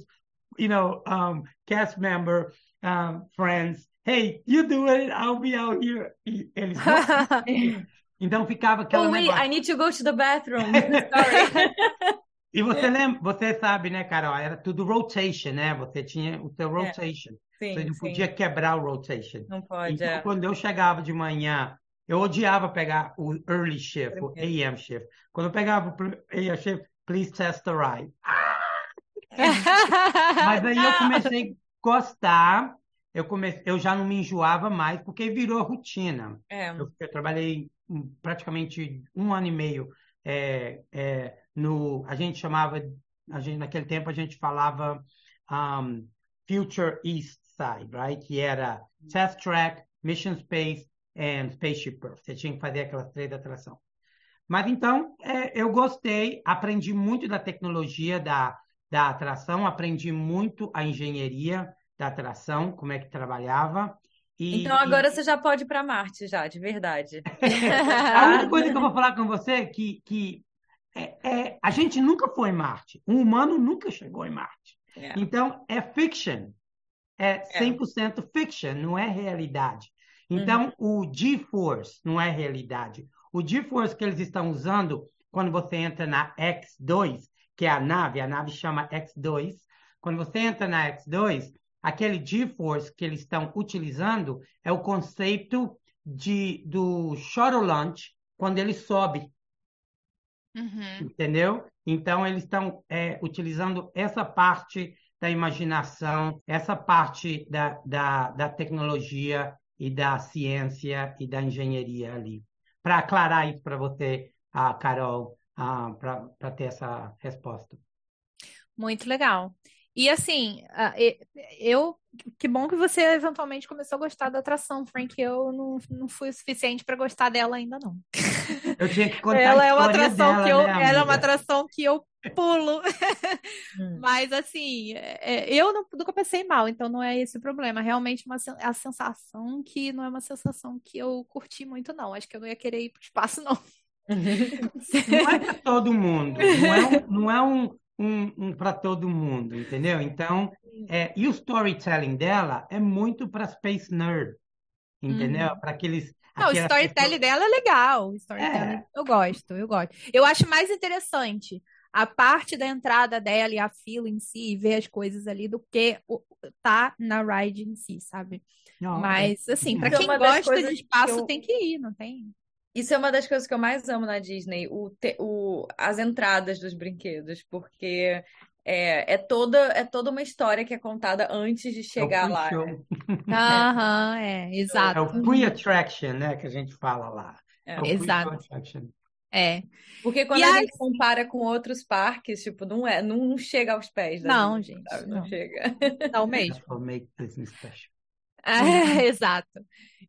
you know, um, cast member, um, friends, hey, you do it, I'll be out here. E eles então ficava aquela Oh, wait, negócio. I need to go to the bathroom. Sorry. e você lembra, você sabe, né, Carol, era tudo rotation, né? Você tinha o seu é. rotation. É. Sim, você não sim. podia quebrar o rotation. Não pode. Então, é. quando eu chegava de manhã eu odiava pegar o early shift, o AM shift. Quando eu pegava o AM shift, please test the ride. Mas aí eu comecei a gostar, eu, comecei, eu já não me enjoava mais, porque virou rotina. É. Eu, eu, trabalhei praticamente um ano e meio é, é, no. A gente chamava, a gente, naquele tempo a gente falava um, Future East Side, right? Que era Test Track, Mission Space, and Spaceship Earth. Você tinha que fazer aquelas três atrações. Mas então, é, eu gostei, aprendi muito da tecnologia da, da atração, aprendi muito a engenharia da atração, como é que trabalhava. E, então agora e... você já pode ir para Marte, já, de verdade. a única coisa que eu vou falar com você é que, que é, é, a gente nunca foi em Marte. Um humano nunca chegou em Marte. É. Então, é fiction. É 100% é. fiction, não é realidade. Então, uhum. o GeForce não é realidade. O GeForce que eles estão usando quando você entra na X2, que é a nave, a nave chama X2. Quando você entra na X2, aquele GeForce que eles estão utilizando é o conceito de, do shuttle launch quando ele sobe. Uhum. Entendeu? Então, eles estão é, utilizando essa parte da imaginação, essa parte da, da, da tecnologia e da ciência e da engenharia ali. Para aclarar isso para você, a Carol, para ter essa resposta. Muito legal. E assim, eu que bom que você eventualmente começou a gostar da atração, Frank. Eu não, não fui o suficiente para gostar dela ainda não. Eu tinha que contar ela a é uma atração dela, que eu, né, ela é uma atração que eu pulo. Hum. Mas assim, é, eu não, nunca pensei mal, então não é esse o problema. Realmente uma a sensação que não é uma sensação que eu curti muito não. Acho que eu não ia querer ir para o espaço não. Não é para todo mundo. Não é um, não é um, um, um para todo mundo, entendeu? Então, é, e o storytelling dela é muito para space nerd, entendeu? Uhum. Para aqueles não, o storytelling dela é legal. O storytelling é. eu gosto, eu gosto. Eu acho mais interessante a parte da entrada dela e a fila em si, ver as coisas ali, do que o, tá na ride em si, sabe? Não, é. Mas, assim, para é quem gosta de espaço, eu... tem que ir, não tem? Isso é uma das coisas que eu mais amo na Disney, o, te, o as entradas dos brinquedos, porque é, é, toda, é toda uma história que é contada antes de chegar é lá. Né? Aham, é, exato. É o pre-attraction, né, que a gente fala lá. É, é exato. É. Porque quando e a gente compara com outros parques, tipo, não é, não, não chega aos pés da Não, gente, gente não. não. chega. Não mesmo. Make business special. É, exato.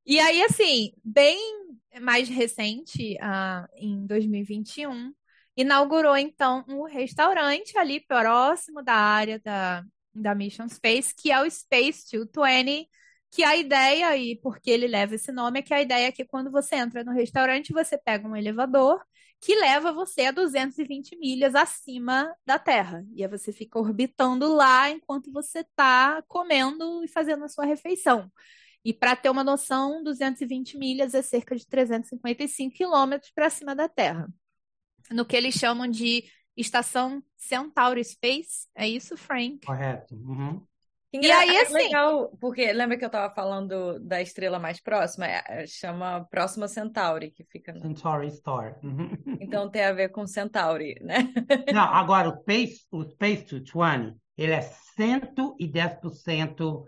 E aí, assim, bem mais recente, uh, em 2021, inaugurou então um restaurante ali próximo da área da, da Mission Space, que é o Space 220, que a ideia, e porque ele leva esse nome, é que a ideia é que quando você entra no restaurante, você pega um elevador que leva você a 220 milhas acima da Terra. E aí você fica orbitando lá enquanto você está comendo e fazendo a sua refeição. E para ter uma noção, 220 milhas é cerca de 355 quilômetros para cima da Terra. No que eles chamam de estação Centauri Space. É isso, Frank? Correto. Uhum. E aí, é assim. É legal, porque lembra que eu estava falando da estrela mais próxima? É, é, chama Próxima Centauri, que fica. No... Centauri Star. Uhum. Então tem a ver com Centauri, né? Não, agora o Space, o Space 220, ele é 110%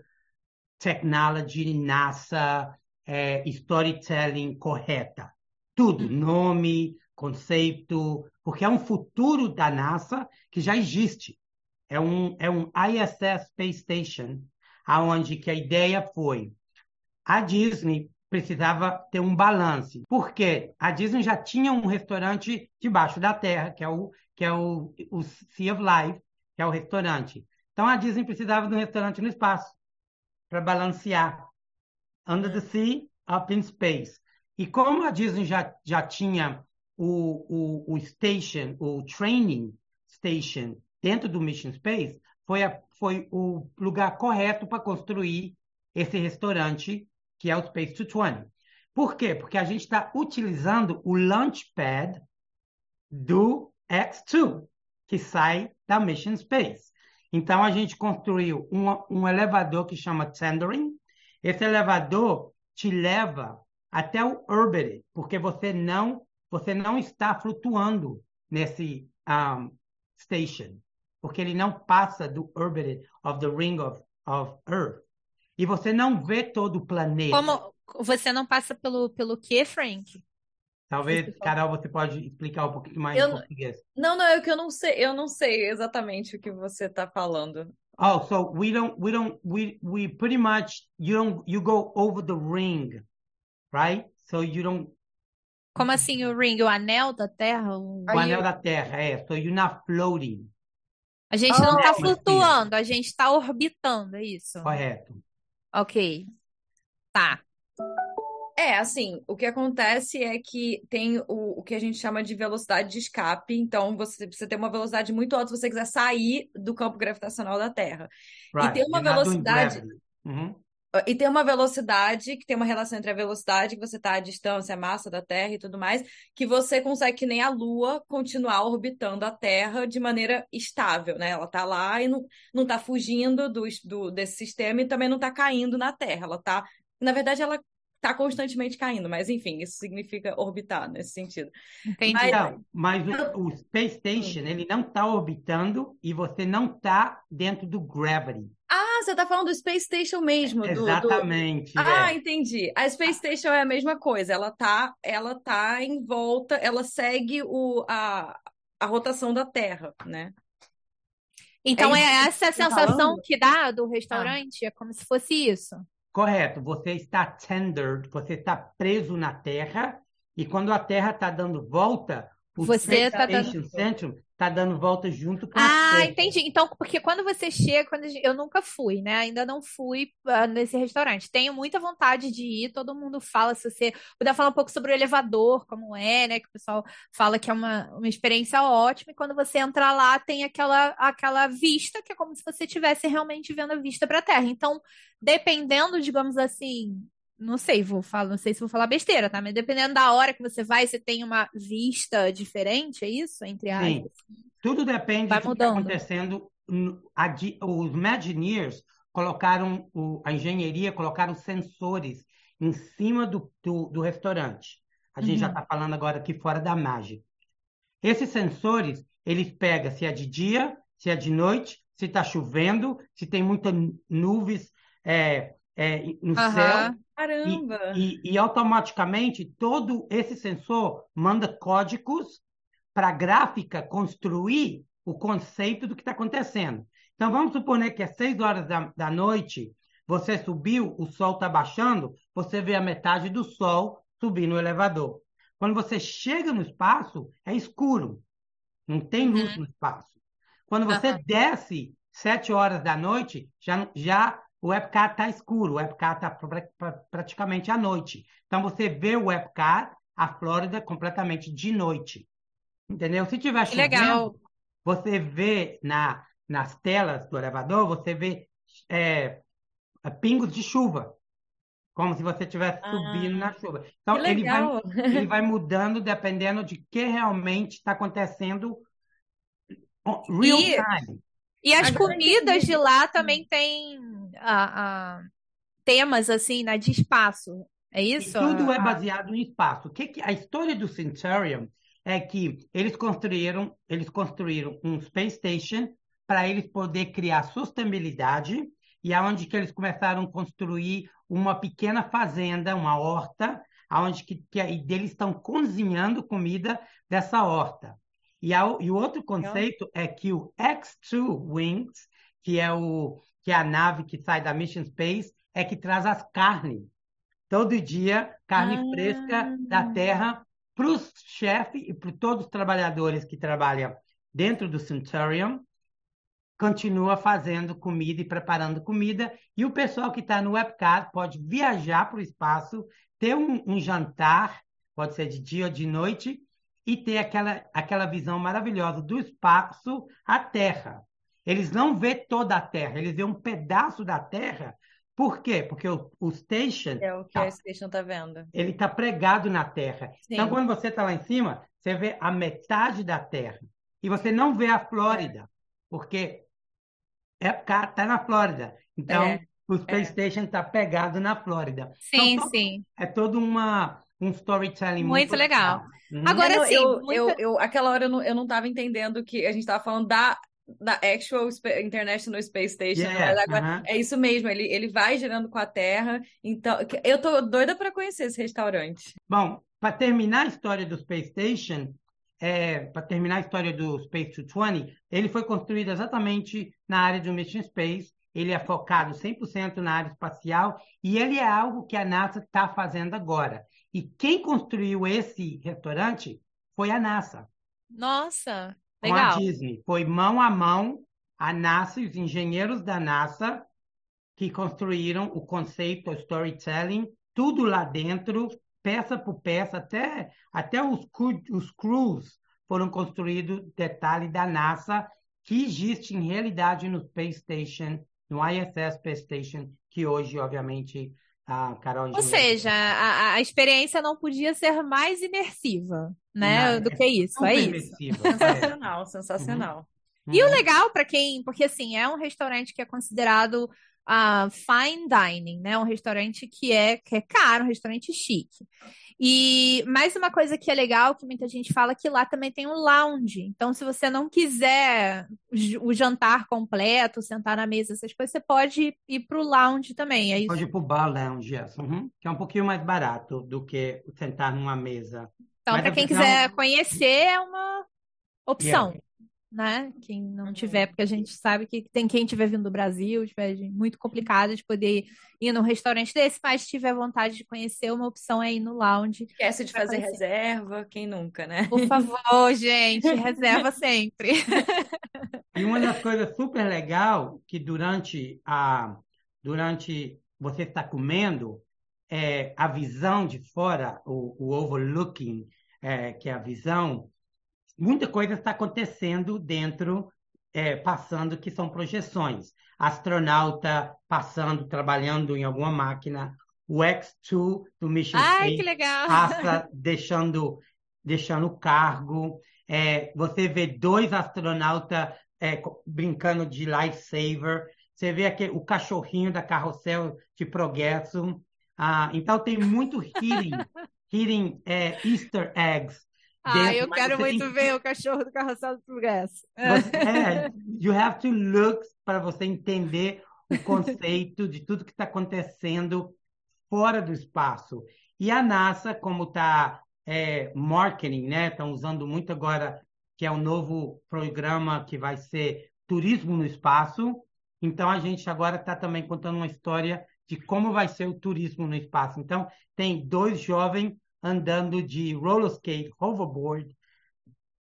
technology, NASA, é, storytelling correta. Tudo, nome, conceito, porque é um futuro da NASA que já existe. É um, é um ISS Space Station, aonde que a ideia foi a Disney precisava ter um balance. Por quê? A Disney já tinha um restaurante debaixo da terra, que é o, que é o, o Sea of Life, que é o restaurante. Então a Disney precisava de um restaurante no espaço para balancear. Under the Sea, Up in Space. E como a Disney já, já tinha o, o, o station, o training station dentro do Mission Space, foi, a, foi o lugar correto para construir esse restaurante que é o Space 220. Por quê? Porque a gente está utilizando o launchpad do X2, que sai da Mission Space. Então, a gente construiu um, um elevador que chama Tendering. Esse elevador te leva até o Orbit, porque você não, você não está flutuando nesse um, station, porque ele não passa do Orbit of the Ring of, of Earth e você não vê todo o planeta. Como você não passa pelo, pelo quê, Frank? Talvez, Carol, você pode explicar um pouquinho mais eu, em português. Não, não, é que eu não sei, eu não sei exatamente o que você está falando. Oh, so we don't, we don't, we, we pretty much, you don't, you go over the ring, right? So you don't. Como assim o ring, o anel da Terra? O, o anel da Terra, é. So you're not floating. A gente oh, não está flutuando, a gente está orbitando, é isso? Correto. Ok. Tá. É, assim, o que acontece é que tem o, o que a gente chama de velocidade de escape. Então, você precisa ter uma velocidade muito alta se você quiser sair do campo gravitacional da Terra. Right. E tem uma velocidade. Uhum. E tem uma velocidade, que tem uma relação entre a velocidade que você está, a distância, a massa da Terra e tudo mais, que você consegue, que nem a Lua, continuar orbitando a Terra de maneira estável, né? Ela está lá e não, não tá fugindo do, do, desse sistema e também não está caindo na Terra. Ela está, na verdade, ela está constantemente caindo, mas enfim, isso significa orbitar nesse sentido. Entendi. Mas, não, mas o, o Space Station, ele não está orbitando e você não está dentro do gravity. Ah, você está falando do Space Station mesmo. Do, Exatamente. Do... Ah, é. entendi. A Space Station é a mesma coisa. Ela tá, ela tá em volta, ela segue o, a, a rotação da Terra, né? Então é, é essa a tá sensação falando? que dá do restaurante, ah. é como se fosse isso. Correto, você está tendered, você está preso na Terra, e quando a Terra está dando volta, o você está dando... Está dando volta junto com Ah, a entendi. Então, porque quando você chega, quando eu nunca fui, né? Ainda não fui uh, nesse restaurante. Tenho muita vontade de ir. Todo mundo fala se você puder falar um pouco sobre o elevador, como é, né? Que o pessoal fala que é uma, uma experiência ótima. E quando você entra lá, tem aquela aquela vista que é como se você estivesse realmente vendo a vista para a Terra. Então, dependendo, digamos assim, não sei, vou falar, não sei se vou falar besteira, tá? Mas dependendo da hora que você vai, você tem uma vista diferente, é isso? Entre as. Sim. Tudo depende vai do que está acontecendo. Os Imagineers colocaram, a engenharia colocaram sensores em cima do, do, do restaurante. A gente uhum. já está falando agora aqui fora da mágica. Esses sensores, eles pegam se é de dia, se é de noite, se está chovendo, se tem muitas nuvens é, é, no uhum. céu. Caramba! E, e, e, automaticamente todo esse sensor manda códigos para a gráfica construir o conceito do que está acontecendo. Então vamos suponer que às seis horas da, da noite você subiu, o sol está baixando, você vê a metade do sol subir no elevador. Quando você chega no espaço, é escuro. Não tem luz uhum. no espaço. Quando você uhum. desce sete horas da noite, já, já o Epcot está escuro, o Epcot está pra, praticamente à noite. Então você vê o Epcot, a Flórida, completamente de noite. Entendeu? Se tiver chovendo, legal. você vê na, nas telas do elevador, você vê é, pingos de chuva. Como se você estivesse ah, subindo na chuva. Então, ele vai, ele vai mudando dependendo de que realmente está acontecendo real e, time. E as Agora, comidas de lá também têm temas assim, né, de espaço. É isso? E tudo é baseado em espaço. O que, que a história do Centurion é que eles construíram, eles construíram um space station para eles poder criar sustentabilidade e aonde que eles começaram a construir uma pequena fazenda, uma horta, aonde que, que e eles estão cozinhando comida dessa horta. E, e o outro conceito é que o X2 Wings, que é, o, que é a nave que sai da Mission Space, é que traz as carnes. Todo dia, carne ah. fresca da terra para os chefes e para todos os trabalhadores que trabalham dentro do Centurion, continua fazendo comida e preparando comida, e o pessoal que está no Epcot pode viajar para o espaço, ter um, um, jantar, pode ser de dia ou de noite, e ter aquela, aquela visão maravilhosa do espaço à Terra. Eles não vê toda a Terra, eles vê um pedaço da Terra. Por quê? Porque o, o station. É o que tá, a station está vendo. Ele está pregado na Terra. Sim. Então, quando você está lá em cima, você vê a metade da Terra. E você não vê a Flórida, porque está é, na Flórida. Então, é. o Space é. Station está pegado na Flórida. Sim, então, sim. É todo uma, um storytelling muito, muito legal. Uhum. Agora, sim, eu, eu, eu, aquela hora eu não, eu não tava entendendo que a gente estava falando da da Actual International Space Station. Yeah, agora, uh -huh. É isso mesmo, ele, ele vai girando com a Terra. Então, eu tô doida para conhecer esse restaurante. Bom, para terminar a história do Space Station, é, para terminar a história do Space 220, ele foi construído exatamente na área do Mission Space. Ele é focado 100% na área espacial e ele é algo que a NASA está fazendo agora. E quem construiu esse restaurante foi a NASA. Nossa, legal. Com a Disney. Foi mão a mão a NASA e os engenheiros da NASA que construíram o conceito, o storytelling, tudo lá dentro, peça por peça, até, até os, os crews foram construídos, detalhe da NASA, que existe em realidade no Space Station, no ISS Space Station, que hoje, obviamente, a Carol... Ou seja, a, a experiência não podia ser mais imersiva, né, não, do é que isso, é isso. Sensacional, é. sensacional. Uhum. E o legal para quem, porque assim, é um restaurante que é considerado uh, fine dining, né? Um restaurante que é, que é caro, um restaurante chique. E mais uma coisa que é legal, que muita gente fala, que lá também tem um lounge. Então, se você não quiser o jantar completo, sentar na mesa, essas coisas, você pode ir para o lounge também. É pode ir para o bar lounge, yes. uhum. que é um pouquinho mais barato do que sentar numa mesa. Então, para quem quiser conhecer, é uma opção. Yeah né? Quem não uhum. tiver, porque a gente sabe que tem quem tiver vindo do Brasil, tiver muito complicado de poder ir num restaurante desse, mas tiver vontade de conhecer, uma opção é ir no lounge. Esquece de fazer conhecer. reserva, quem nunca, né? Por favor, gente, reserva sempre. E uma das coisas super legal que durante a durante você está comendo é a visão de fora, o, o overlooking, é, que é a visão muita coisa está acontecendo dentro, é, passando, que são projeções. Astronauta passando, trabalhando em alguma máquina, o X2 do Mission Ai, Space que legal. passa deixando, deixando o cargo. É, você vê dois astronautas é, brincando de lifesaver. Você vê aquele, o cachorrinho da carrossel de progresso. Ah, então tem muito hidden, hidden é, easter eggs ah, eu quero muito tem... ver o cachorro do carrossel do progresso. É, you have to look para você entender o conceito de tudo que está acontecendo fora do espaço. E a NASA, como está é, marketing, né? Estão usando muito agora, que é o um novo programa que vai ser Turismo no Espaço. Então, a gente agora está também contando uma história de como vai ser o turismo no espaço. Então, tem dois jovens andando de roller skate, hoverboard,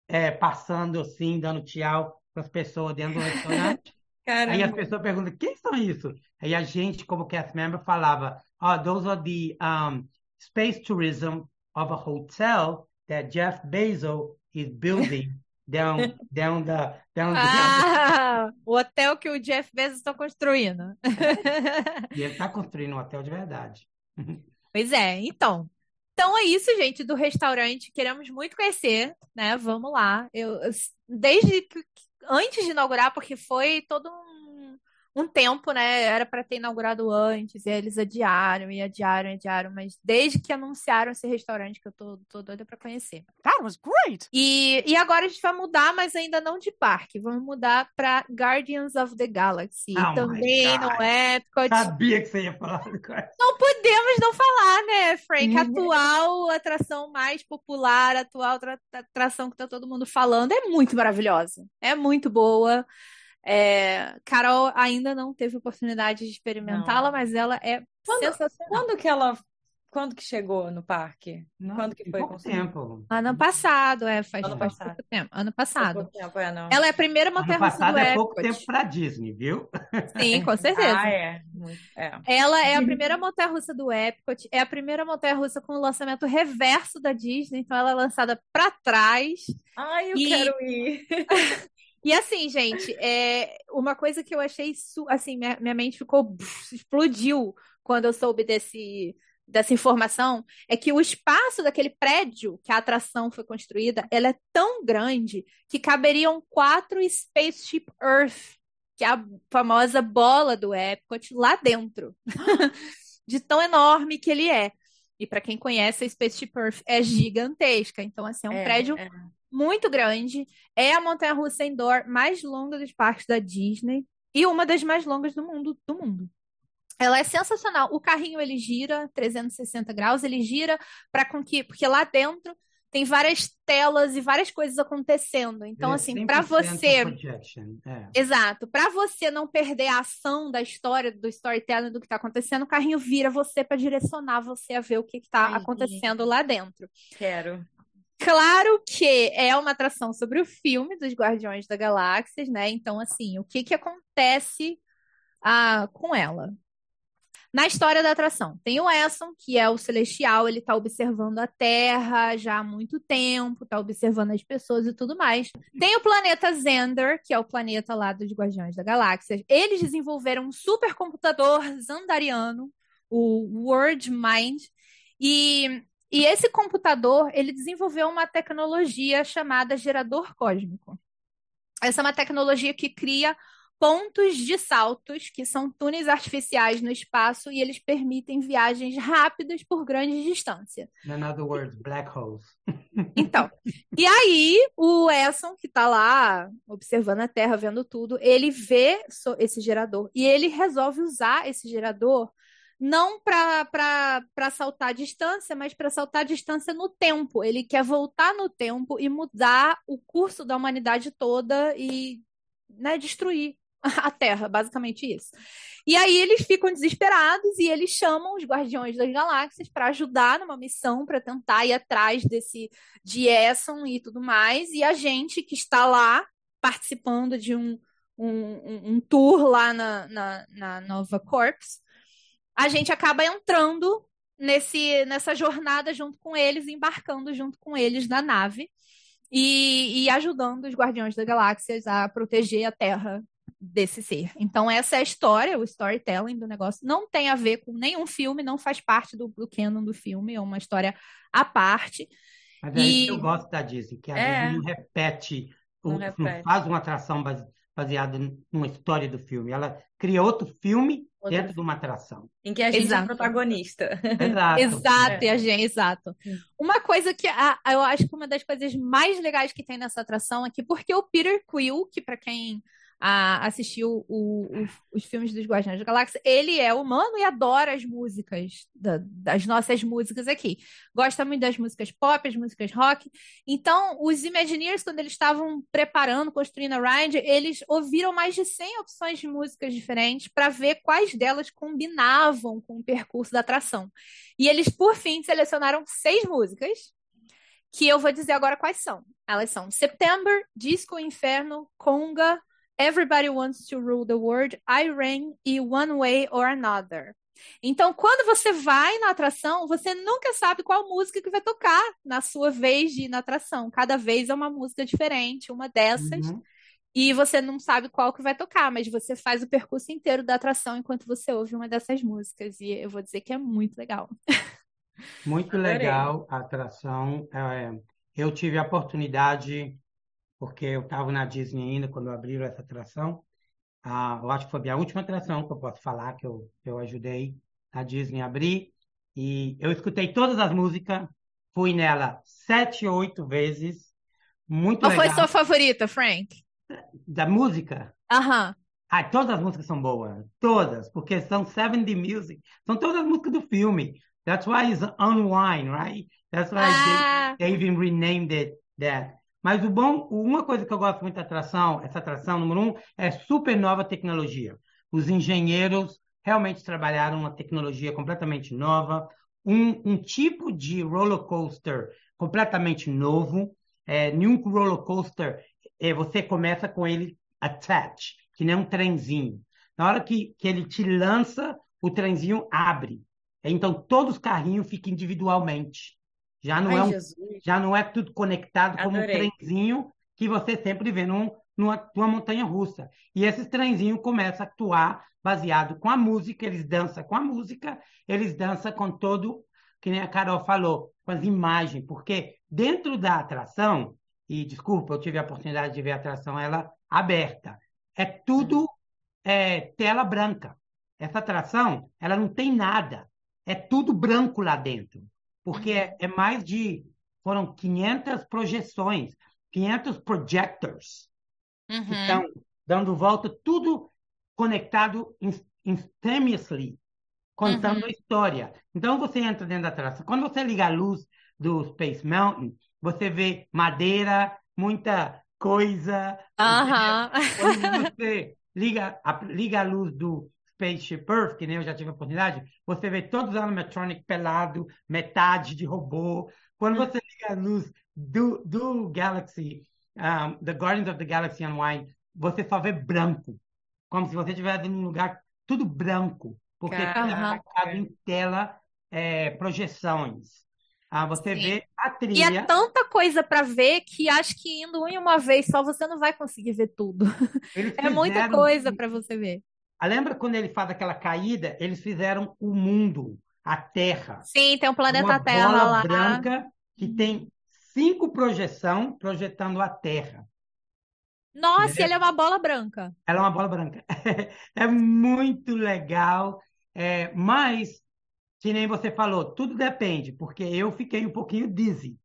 é, passando assim, dando tchau para as pessoas dentro do restaurante. Caramba. Aí as pessoas perguntam, quem são isso? Aí a gente, como cast member, falava, oh, those are the um, space tourism of a hotel that Jeff Bezos is building down, down the... Down ah, the... o hotel que o Jeff Bezos está construindo. e ele está construindo um hotel de verdade. Pois é, então, então é isso, gente, do restaurante. Queremos muito conhecer, né? Vamos lá. Eu, desde que, antes de inaugurar, porque foi todo um, um tempo, né? Era para ter inaugurado antes, e eles adiaram, e adiaram, e adiaram, mas desde que anunciaram esse restaurante que eu tô, tô doida para conhecer. That was great. E, e agora a gente vai mudar, mas ainda não de parque. Vamos mudar para Guardians of the Galaxy. Oh Também God. no Epcot. Sabia que você ia falar do cara. Não podemos não falar, né, Frank? Uhum. Atual atração mais popular, atual atra- atração que tá todo mundo falando. É muito maravilhosa. É muito boa. É, Carol ainda não teve oportunidade de experimentá-la, mas ela é Quando- sensacional. Quando que ela. Quando que chegou no parque? Não, Quando que foi pouco tempo. Ano passado, é, faz, Ano faz passado. pouco tempo. Ano Faz passado. pouco tempo, é, não. Ela é a primeira Ano montanha-russa passado do é pouco Epcot. tempo para Disney, viu? Sim, com certeza. Ah, é. É. Ela é a primeira montanha-russa do Epcot, é a primeira montanha-russa com o lançamento reverso da Disney, então ela é lançada para trás. Ai, eu E- quero ir. E assim, gente, é uma coisa que eu achei, su- assim, minha, minha mente ficou, explodiu quando eu soube desse, dessa informação, é que o espaço daquele prédio que a atração foi construída, ela é tão grande que caberiam quatro Spaceship Earth, que é a famosa bola do Epcot, lá dentro. De tão enorme que ele é. E para quem conhece, a Spaceship Earth é gigantesca. Então, assim, é um É, prédio é. Muito grande. É a montanha-russa indoor mais longa dos parques da Disney e uma das mais longas do mundo, do mundo. Ela é sensacional. O carrinho ele gira 360 graus, ele gira para com que, porque lá dentro tem várias telas e várias coisas acontecendo. Então é assim, para 100% você projection, é. Exato. Para você não perder a ação da história, do storytelling, do que está acontecendo, o carrinho vira você para direcionar você a ver o que está acontecendo lá dentro. Quero. Claro que é uma atração sobre o filme dos Guardiões da Galáxia, né? Então, assim, o que que acontece ah, com ela? Na história da atração, tem o Esson, que é o celestial, ele tá observando a Terra já há muito tempo, tá observando as pessoas e tudo mais. Tem o planeta Zender, que é o planeta lá dos Guardiões da Galáxia. Eles desenvolveram um supercomputador zandariano, o Word Mind, e e esse computador, ele desenvolveu uma tecnologia chamada gerador cósmico. Essa é uma tecnologia que cria pontos de saltos, que são túneis artificiais no espaço, e eles permitem viagens rápidas por grande distância. In other words, black holes. Então, e aí o Esson, que tá lá observando a Terra, vendo tudo, ele vê esse gerador e ele resolve usar esse gerador não para saltar a distância, mas para saltar a distância no tempo. Ele quer voltar no tempo e mudar o curso da humanidade toda e né, destruir a Terra, basicamente isso. E aí eles ficam desesperados e eles chamam os Guardiões das Galáxias para ajudar numa missão para tentar ir atrás desse de Esson e tudo mais. E a gente que está lá participando de um, um, um- um tour lá na, na, na Nova Corps, a gente acaba entrando nesse, nessa jornada junto com eles, embarcando junto com eles na nave e, e ajudando os Guardiões da Galáxias a proteger a Terra desse ser. Então, essa é a história, o storytelling do negócio. Não tem a ver com nenhum filme, não faz parte do, do canon do filme, é uma história à parte. Mas é isso E- que eu gosto da Disney, que a É. Disney não repete, Não não repete. faz uma atração base- baseada numa história do filme. Ela cria outro filme Outro dentro de uma atração. Em que a gente é Exato. protagonista. Exato. Exato, É. e a gente, exato. Uma coisa que a- eu acho que uma das coisas mais legais que tem nessa atração é que porque o Peter Quill, que para quem ah, assistiu o- o- os filmes dos Guardiões da Galáxia, ele é humano e adora as músicas, da- das nossas músicas aqui. Gosta muito das músicas pop, as músicas rock. Então, os Imagineers, quando eles estavam preparando, construindo a ride, eles ouviram mais de 100 opções de músicas diferentes para ver quais delas combinavam com o percurso da atração. E eles, por fim, selecionaram seis músicas, que eu vou dizer agora quais são. Elas são September, Disco Inferno, Conga, Everybody Wants to Rule the World, I Rain e One Way or Another. Então, quando você vai na atração, você nunca sabe qual música que vai tocar na sua vez de ir na atração. Cada vez é uma música diferente, uma dessas. Uhum. E você não sabe qual que vai tocar, mas você faz o percurso inteiro da atração enquanto você ouve uma dessas músicas. E eu vou dizer que é muito legal. Muito legal a atração. É, eu tive a oportunidade, porque eu estava na Disney ainda quando abriram essa atração, Ah, eu acho que foi a minha última atração que eu posso falar, que eu, eu ajudei a Disney a abrir. E eu escutei todas as músicas, fui nela sete, oito vezes. Muito Qual foi legal. sua favorita, Frank? Da música? Aham. Ah, todas as músicas são boas. Todas. Porque são 70 music. São todas as músicas do filme. That's why it's Unwind, right? That's why Ah. they, they even renamed it that. Mas o bom, uma coisa que eu gosto muito da atração, essa atração número um, é super nova tecnologia. Os engenheiros realmente trabalharam uma tecnologia completamente nova, um, um tipo de roller coaster completamente novo. É, nenhum roller coaster, é, você começa com ele attached, que nem um trenzinho. Na hora que, que ele te lança, o trenzinho abre. Então, todos os carrinhos ficam individualmente. Já não é Ai, um Jesus. já não é tudo conectado como um Adorei. trenzinho que você sempre vê num, numa, numa montanha russa. E esses trenzinhos começam a atuar baseado com a música, eles dançam com a música, eles dançam com todo, que nem a Carol falou, com as imagens, porque dentro da atração, e desculpa, eu tive a oportunidade de ver a atração ela aberta, é tudo é, tela branca. Essa atração, ela não tem nada, é tudo branco lá dentro porque é, é mais de foram 500 projeções, 500 projectors Uhum. que estão dando volta, tudo conectado in- instantaneously, contando Uhum. a história. Então você entra dentro da atração. Quando você liga a luz do Space Mountain, você vê madeira, muita coisa. Aham. Quando você liga a, liga a luz do Spaceship Earth, que nem eu já tive a oportunidade, você vê todos os animatronic pelado, metade de robô. Quando você liga a luz do, do Galaxy, um, The Guardians of the Galaxy Unwind, você só vê branco. Como se você estivesse num lugar tudo branco, porque está Caraca. focado em tela, é, projeções. Ah, você Sim. vê a E trilha. é tanta coisa pra ver que acho que indo em uma vez só você não vai conseguir ver tudo. Eles É muita coisa pra você ver. Ah, Lembra quando ele faz aquela caída? Eles fizeram o mundo, a Terra. Sim, tem um planeta uma Terra bola lá. branca que tem cinco projeção projetando a Terra. Nossa, Entendeu? ele é uma bola branca. Ela é uma bola branca. É muito legal, é, mas, que nem você falou, tudo depende, porque eu fiquei um pouquinho dizzy.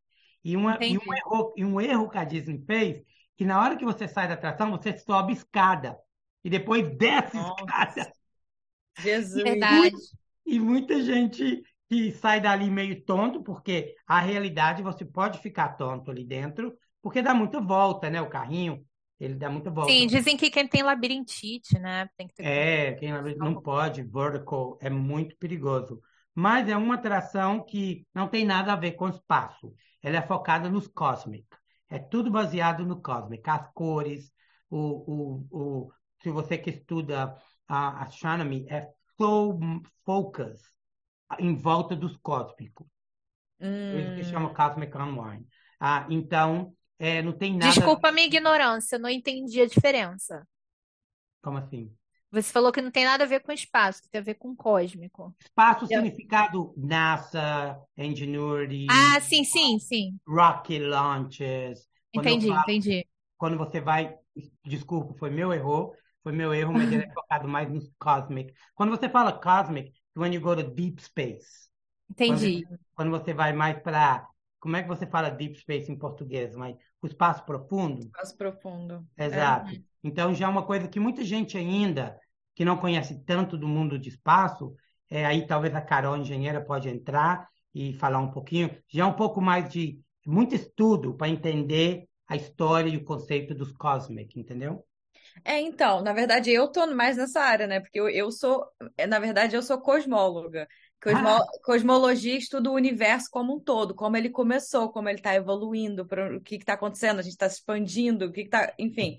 E, uma, e, um, erro, e um erro que a Disney fez, que na hora que você sai da atração, você sobe escada. E depois desce Nossa. escada. Jesus. Verdade. E muita gente que sai dali meio tonto, porque a realidade você pode ficar tonto ali dentro, porque dá muita volta, né? O carrinho, ele dá muita volta. Sim, dizem que quem tem labirintite, né? Tem que ter É, quem não pode, vertical, é muito perigoso. Mas é uma atração que não tem nada a ver com espaço. Ela é focada nos cosmic. É tudo baseado no cosmic. As cores, o, o, o, se você que estuda a astronomy, é so focus em volta dos cósmicos. Por isso que Hum. chama Cosmic Unwind. Ah, então, é, não tem nada. Desculpa a minha ignorância, não entendi a diferença. Como assim? Você falou que não tem nada a ver com espaço, que tem a ver com cósmico. Espaço, Eu- significado NASA, Ingenuity. Ah, sim, sim, sim. rocket launches. Entendi, falo- entendi. quando você vai, desculpa, foi meu erro, foi meu erro, mas ele é focado mais nos cosmic. Quando você fala cosmic, when you go to deep space. Entendi. Quando você vai mais para, como é que você fala deep space em português? Mas o espaço profundo? Espaço profundo. Exato. Então já é uma coisa que muita gente ainda que não conhece tanto do mundo de espaço, é, aí talvez a Carol, engenheira, pode entrar e falar um pouquinho. Já é um pouco mais de muito estudo para entender a história e o conceito dos cosmic, entendeu? É, então, na verdade, eu tô mais nessa área, né? Porque eu, eu sou, é, na verdade, eu sou cosmóloga. Cosmo- Ah. Cosmologia estuda o universo como um todo, como ele começou, como ele está evoluindo, para o que está acontecendo, a gente está se expandindo, o que está, enfim,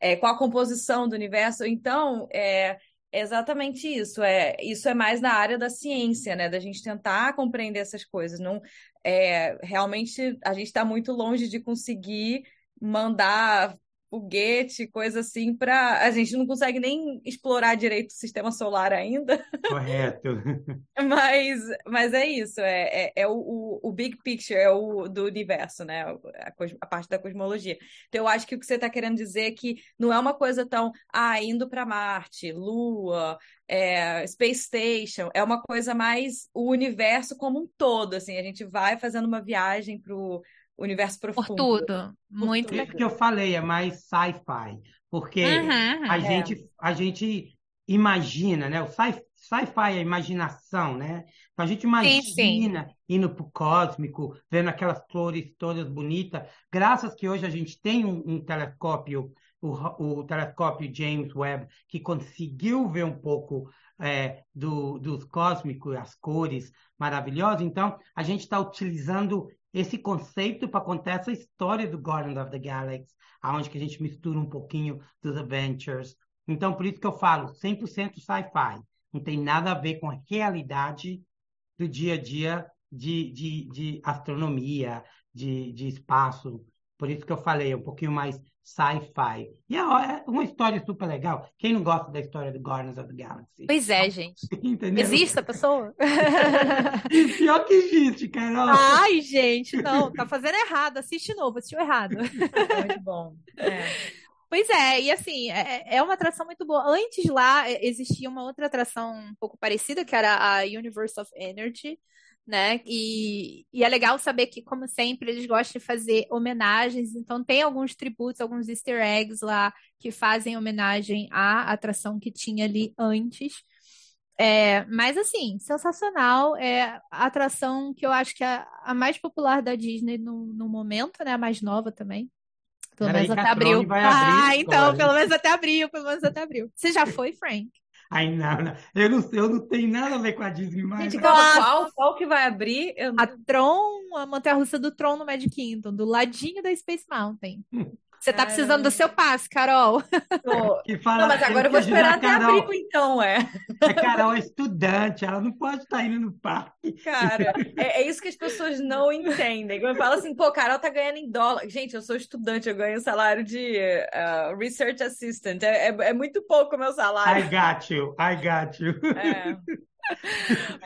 é, qual a composição do universo. Então, é exatamente isso. É, isso é mais na área da ciência, né? Da gente tentar compreender essas coisas. Não, é, realmente, a gente está muito longe de conseguir mandar foguete, coisa assim, para a gente não consegue nem explorar direito o sistema solar ainda. Correto. mas, mas é isso, é, é, é o, o, big picture, é o do universo, né? A, a parte da cosmologia. Então, eu acho que o que você está querendo dizer é que não é uma coisa tão, ah, indo para Marte, Lua, é, Space Station, é uma coisa mais o universo como um todo, assim, a gente vai fazendo uma viagem para o universo profundo. Por tudo. Muito Por isso que eu falei, é mais sci-fi. Porque uhum, a, é. gente, a gente imagina, né? O sci-fi sci é a imaginação, né? Então a gente imagina sim, sim. indo para o cósmico, vendo aquelas cores todas bonitas. Graças que hoje a gente tem um, um telescópio, o, o, telescópio James Webb, que conseguiu ver um pouco é, do, dos cósmicos, as cores maravilhosas. Então a gente está utilizando esse conceito para contar essa história do Guardians of the Galaxy, aonde que a gente mistura um pouquinho dos Adventures. Então, por isso que eu falo 100% sci-fi. Não tem nada a ver com a realidade do dia a dia de, de, de astronomia, de, de espaço. Por isso que eu falei, é um pouquinho mais sci-fi. E é, é uma história super legal. Quem não gosta da história do Guardians of the Galaxy? Pois é, gente. Entendeu? Existe a pessoa? Pior que existe, Carol. Ai, gente, não, tá fazendo errado. Assiste novo, assistiu errado. É muito bom. É. Pois é, e assim, é, é uma atração muito boa. Antes lá existia uma outra atração um pouco parecida, que era a Universe of Energy, né? E, e, é legal saber que, como sempre, eles gostam de fazer homenagens, então tem alguns tributos, alguns easter eggs lá que fazem homenagem à atração que tinha ali antes. É, mas assim, sensacional. É a atração que eu acho que é a mais popular da Disney no, no momento, né? A mais nova também. Pelo menos até abril. Ah, então, pelo menos até abril, pelo menos até abril. Você já foi, Frank? Ai, não, não. Eu, não, eu não tenho nada a ver com a Disney mais. Gente, qual, qual que vai abrir? Eu... A Tron, a montanha-russa do Tron no Magic Kingdom, do ladinho da Space Mountain. Você tá precisando do seu passe, Carol. Que fala, não, mas agora eu vou esperar até Carol, abril, então, é. A Carol é estudante, ela não pode estar indo no parque. Cara, é, é isso que as pessoas não entendem. Eu falo assim, pô, Carol tá ganhando em dólar. Gente, eu sou estudante, eu ganho salário de uh, Research Assistant. É, é, é, muito pouco o meu salário. I got you, I got you. É.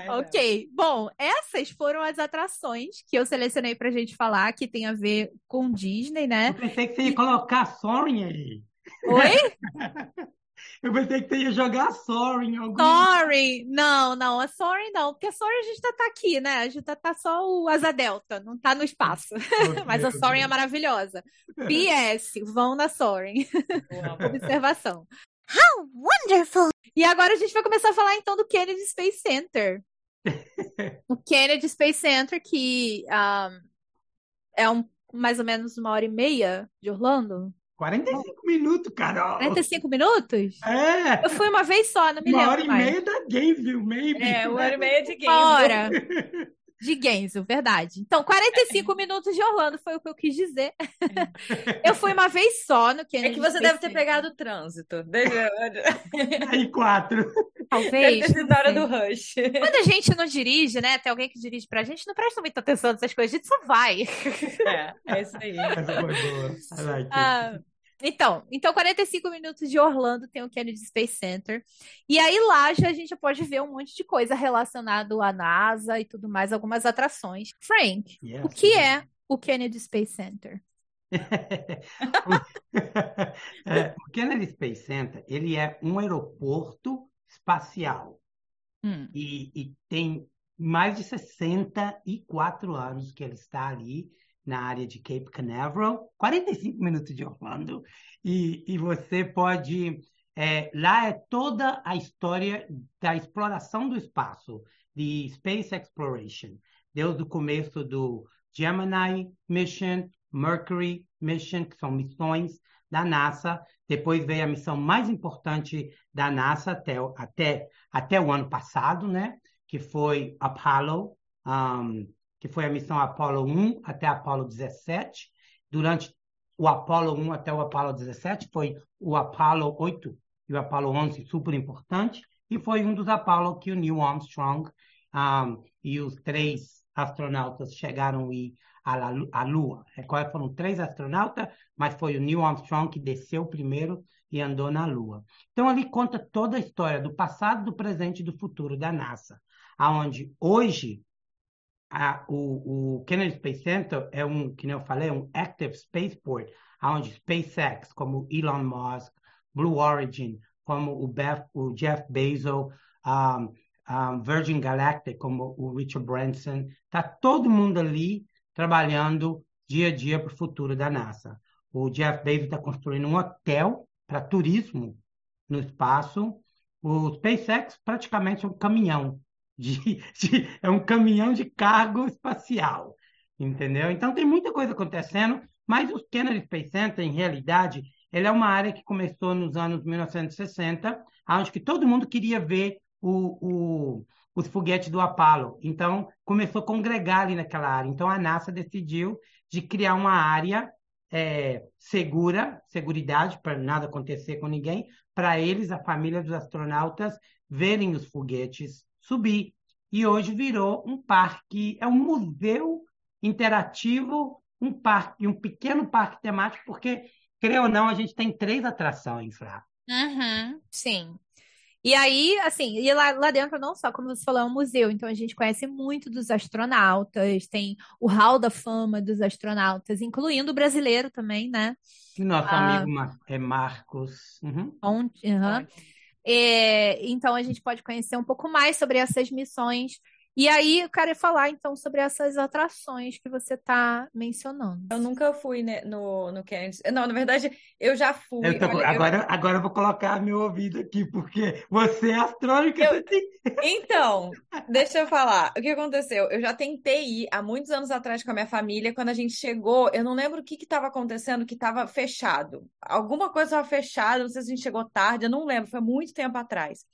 ok, bom, essas foram as atrações que eu selecionei pra gente falar, que tem a ver com Disney, né? Eu pensei que você ia colocar Soaring aí. Oi? Eu pensei que você ia jogar Soaring em algum... Soaring! Não, não, a Soaring não, porque a Soaring a gente tá, tá aqui, né? A gente tá, tá só o Asa Delta, não tá no espaço. Mas a Soaring é maravilhosa. PS, vão na Soaring. Observação. How wonderful! E agora a gente vai começar a falar então do Kennedy Space Center. o Kennedy Space Center, que um, é um, mais ou menos uma hora e meia de Orlando. 45 minutos, Carol. 45 minutos? É. Eu fui uma vez só, não me uma lembro. Uma hora e mais. meia da Gainesville, maybe. É, uma hora e meia de Gainesville. Uma hora. De Gainesville, verdade. Então, 45 minutos de Orlando foi o que eu quis dizer. eu fui uma vez só no Kennedy. É que você deve ter pegado o trânsito. Aí, quatro. Talvez. Deve na hora do rush. Quando a gente não dirige, né? Tem alguém que dirige pra gente, não presta muita atenção nessas coisas, a gente só vai. É, é isso aí. Essa foi boa. I like ah, então, então 45 minutos de Orlando tem o Kennedy Space Center. E aí lá já a gente já pode ver um monte de coisa relacionado à NASA e tudo mais, algumas atrações. Frank, yes, o que é o Kennedy Space Center? é, o Kennedy Space Center ele é um aeroporto espacial hum. e, e tem mais de 64 anos que ele está ali na área de Cape Canaveral, 45 minutos de Orlando, e, e você pode. É, lá é toda a história da exploração do espaço, de Space Exploration, desde o começo do Gemini Mission, Mercury Mission, que são missões da NASA. Depois veio a missão mais importante da NASA até, até, até o ano passado, né? Que foi Apollo. Um, que foi a missão Apollo 1 até Apollo 17. Durante o Apollo 1 até o Apollo 17 foi o Apollo 8 e o Apollo 11 super importante. E foi um dos Apollo que o Neil Armstrong um, e os três astronautas chegaram e à Lua. Foram três astronautas, mas foi o Neil Armstrong que desceu primeiro e andou na Lua. Então, ali conta toda a história do passado, do presente e do futuro da NASA, aonde hoje a, o, o, Kennedy Space Center é um, que eu falei, um active spaceport, onde SpaceX, como Elon Musk, Blue Origin, como o, Beth, o Jeff Bezos, um, um, Virgin Galactic, como o Richard Branson, está todo mundo ali trabalhando dia a dia para o futuro da NASA. O Jeff Bezos está construindo um hotel para turismo no espaço. O SpaceX praticamente é um caminhão de, de, é um caminhão de cargo espacial, entendeu? Então tem muita coisa acontecendo, mas o Kennedy Space Center, em realidade, ele é uma área que começou nos anos 1960, onde que todo mundo queria ver o, o, os foguetes do Apollo. Então, começou a congregar ali naquela área. Então, a NASA decidiu de criar uma área é, segura, seguridade, para nada acontecer com ninguém, para eles, a família dos astronautas, verem os foguetes subir. E hoje virou um parque, é um museu interativo, um parque, um pequeno parque temático, porque, creio ou não, a gente tem três atrações lá. Uhum, sim. E aí, assim, e lá, lá dentro não só, como você falou, é um museu, então a gente conhece muito dos astronautas, tem o hall da fama dos astronautas, incluindo o brasileiro também, né? Nosso ah, amigo é Marcos. Uhum. uhum. É, então a gente pode conhecer um pouco mais sobre essas missões e aí eu quero falar então sobre essas atrações que você está mencionando. Eu nunca fui né, no, no Kennedy. Não, na verdade, eu já fui. Eu tô, Olha, agora, eu... agora eu vou colocar meu ouvido aqui, porque você é astrônica. Eu... Então, deixa eu falar. O que aconteceu? Eu já tentei ir há muitos anos atrás com a minha família. Quando a gente chegou, eu não lembro o que estava acontecendo, que estava fechado. Alguma coisa estava fechada, não sei se a gente chegou tarde, eu não lembro, foi muito tempo atrás.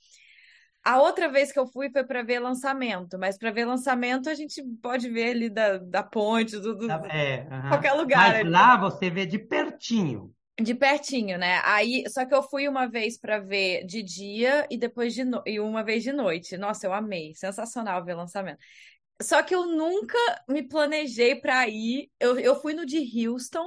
A outra vez que eu fui foi para ver lançamento, mas para ver lançamento a gente pode ver ali da, da ponte, do, do é, uhum. qualquer lugar. Mas lá você vê de pertinho. De pertinho, né? Aí, só que eu fui uma vez para ver de dia e depois de no... e uma vez de noite. Nossa, eu amei, sensacional ver lançamento. Só que eu nunca me planejei para ir. Eu, eu fui no de Houston,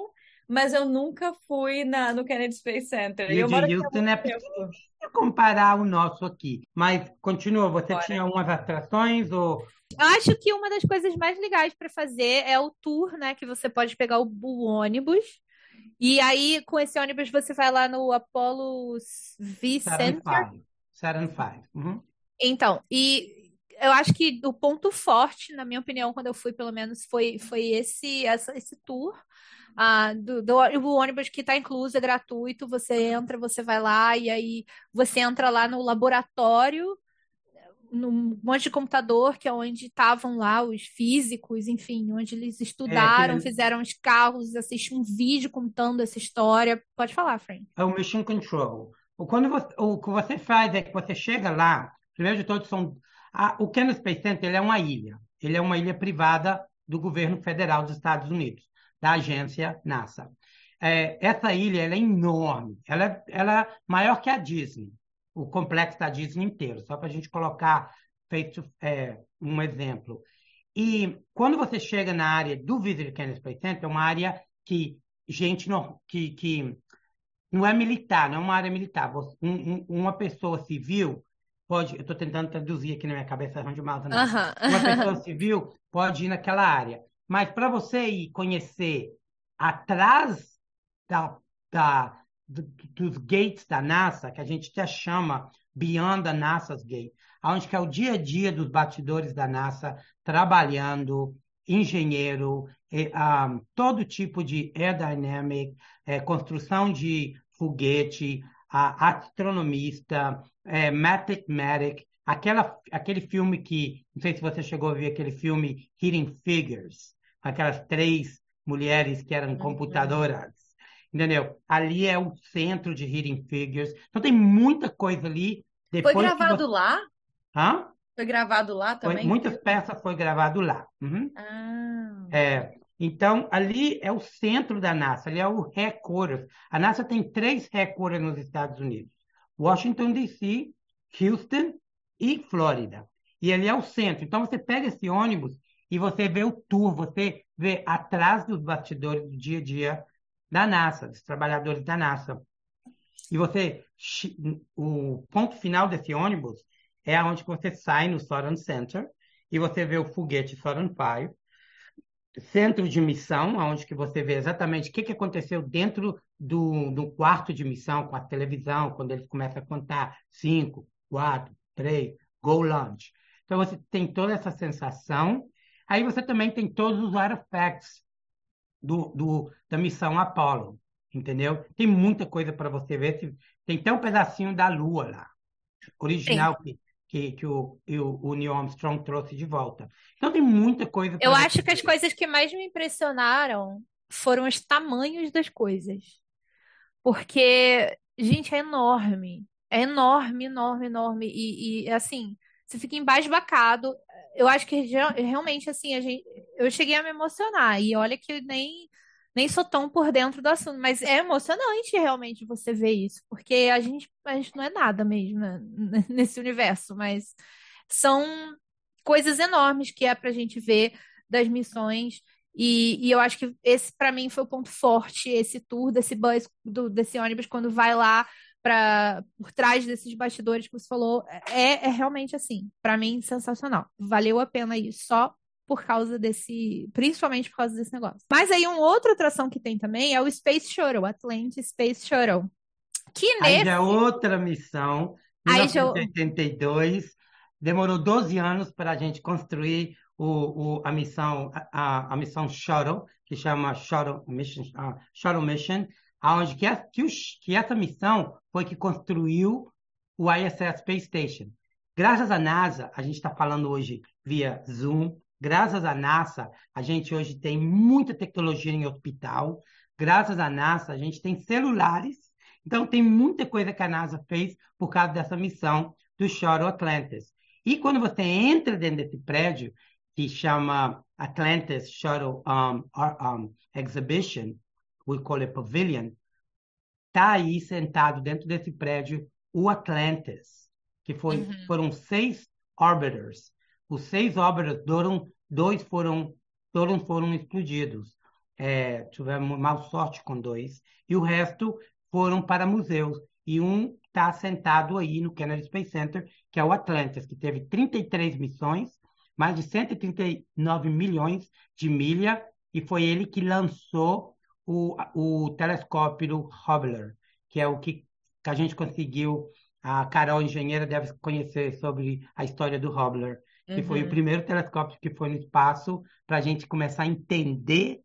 mas eu nunca fui na, no Kennedy Space Center. E, o de Houston é pequenininho comparar o nosso aqui. Mas continua, você Bora. tinha umas atrações ou Acho que uma das coisas mais legais para fazer é o tour, né? Que você pode pegar o, o, ônibus. E aí, com esse ônibus, você vai lá no Apollo V Center. Saturn V. Uhum. Então, e eu acho que o ponto forte, na minha opinião, quando eu fui, pelo menos, foi, foi esse, essa, esse tour ah, do, do, o ônibus que está incluso, é gratuito, você entra, você vai lá, e aí você entra lá no laboratório, num monte de computador, que é onde estavam lá os físicos, enfim, onde eles estudaram, é, fizeram os carros, assistem um vídeo contando essa história. Pode falar, Frank. É o Mission Control. Quando você, o que você faz é que você chega lá, primeiro de todos são... A, o Kennedy Space Center ele é uma ilha. Ele é uma ilha privada do governo federal dos Estados Unidos da agência NASA. É, essa ilha é enorme, ela é, ela é maior que a Disney, o complexo da Disney inteiro, só para a gente colocar feito é, um exemplo. E quando você chega na área do Visit Kennedy Space Center, é uma área que gente não, que, que não é militar, não é uma área militar. Um, um, uma pessoa civil pode, eu estou tentando traduzir aqui na minha cabeça onde mal, uh -huh. uma pessoa civil pode ir naquela área. Mas para você ir conhecer atrás da, da, dos gates da NASA, que a gente até chama Beyond the NASA's Gate, onde que é o dia a dia dos batidores da NASA trabalhando, engenheiro, um, todo tipo de aerodynamic, é, construção de foguete, a, astronomista, é, mathematic, aquela, aquele filme que, não sei se você chegou a ver aquele filme Hidden Figures, aquelas três mulheres que eram computadoras. Entendeu? Ali é o centro de Hidden Figures. Então tem muita coisa ali. Depois foi gravado você... lá? Hã? Foi gravado lá também? Foi, muitas peças foi gravado lá. Uhum. Ah. É, então, ali é o centro da NASA, ali é o headquarters. A NASA tem três headquarters nos Estados Unidos. Washington, D.C., Houston e Flórida. E ali é o centro. Então, você pega esse ônibus e você vê o tour, você vê atrás dos bastidores do dia a dia da NASA, dos trabalhadores da NASA. E você, o ponto final desse ônibus é onde você sai no Soran Center e você vê o foguete Soran 5, centro de missão, onde que você vê exatamente o que, que aconteceu dentro do, do quarto de missão com a televisão, quando eles começam a contar 5, 4, 3, go launch. Então você tem toda essa sensação. Aí você também tem todos os artifacts do, do, da missão Apollo, entendeu? Tem muita coisa para você ver. Tem até um pedacinho da Lua lá, original que, que, que o, o, o Neil Armstrong trouxe de volta. Então tem muita coisa. Eu acho que as coisas que mais me impressionaram foram os tamanhos das coisas. Porque, gente, é enorme. É enorme, enorme, enorme. E, e assim, você fica embasbacado. Eu acho que realmente, assim, a gente, eu cheguei a me emocionar. E olha que nem, nem sou tão por dentro do assunto, mas é emocionante realmente você ver isso, porque a gente, a gente não é nada mesmo né, nesse universo, mas são coisas enormes que é pra gente ver das missões. E, e eu acho que esse, para mim, foi o ponto forte, esse tour desse bus, do, desse ônibus, quando vai lá para por trás desses bastidores que você falou, é, é realmente assim, para mim sensacional. Valeu a pena ir só por causa desse, principalmente por causa desse negócio. Mas aí uma outra atração que tem também é o Space Shuttle, Atlantis Space Shuttle. Que nesse... Aí já é outra missão, 1982, já... demorou 12 anos para a gente construir o, o, a missão a, a missão Shuttle, que chama Shuttle Mission, uh, Shuttle Mission aonde que, que, que essa missão foi que construiu o ISS Space Station. Graças à NASA, a gente está falando hoje via Zoom. Graças à NASA, a gente hoje tem muita tecnologia em hospital. Graças à NASA, a gente tem celulares. Então, tem muita coisa que a NASA fez por causa dessa missão do Shuttle Atlantis. E quando você entra dentro desse prédio, que chama Atlantis Shuttle um, um, Exhibition, we call it Pavilion, está aí sentado dentro desse prédio o Atlantis, que foi, uhum. foram seis orbiters. Os seis orbiters, foram, dois foram, foram, foram explodidos. É, tivemos mal sorte com dois. E o resto foram para museus. E um está sentado aí no Kennedy Space Center, que é o Atlantis, que teve 33 missões, mais de 139 milhões de milha, e foi ele que lançou o, o telescópio Hubble, que é o que, que a gente conseguiu. A Carol, engenheira, deve conhecer sobre a história do Hubble, que uhum. foi o uhum. primeiro telescópio que foi no espaço para a gente começar a entender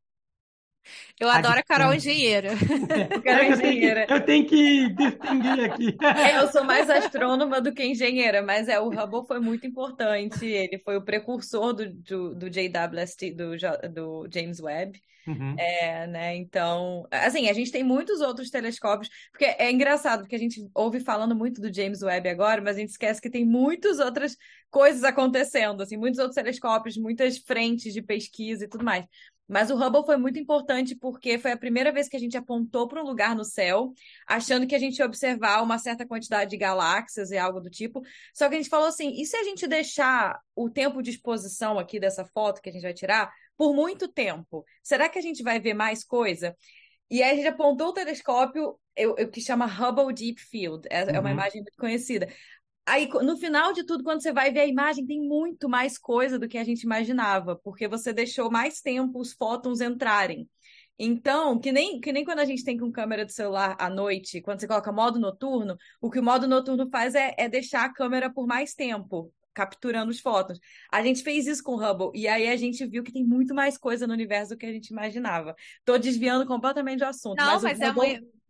eu adoro a Carol Engenheira. Carol eu, engenheira. Tenho, eu tenho que distinguir aqui. É, eu sou mais astrônoma do que engenheira, mas é, o Hubble foi muito importante. Ele foi o precursor do, do, do JWST, do, do James Webb. Uhum. É, né? Então, assim, a gente tem muitos outros telescópios, porque é engraçado, porque a gente ouve falando muito do James Webb agora, mas a gente esquece que tem muitas outras coisas acontecendo, assim, muitos outros telescópios, muitas frentes de pesquisa e tudo mais. Mas o Hubble foi muito importante porque foi a primeira vez que a gente apontou para um lugar no céu, achando que a gente ia observar uma certa quantidade de galáxias e algo do tipo. Só que a gente falou assim: e se a gente deixar o tempo de exposição aqui dessa foto que a gente vai tirar por muito tempo? Será que a gente vai ver mais coisa? E aí a gente apontou o telescópio, o que chama Hubble Deep Field, é, é uma uhum. imagem muito conhecida. Aí, no final de tudo, quando você vai ver a imagem, tem muito mais coisa do que a gente imaginava, porque você deixou mais tempo os fótons entrarem. Então, que nem, que nem quando a gente tem com câmera do celular à noite, quando você coloca modo noturno, o que o modo noturno faz é, é deixar a câmera por mais tempo, capturando os fótons. A gente fez isso com o Hubble, e aí a gente viu que tem muito mais coisa no universo do que a gente imaginava. Estou desviando completamente do assunto. Não, mas, mas é Hubble... muito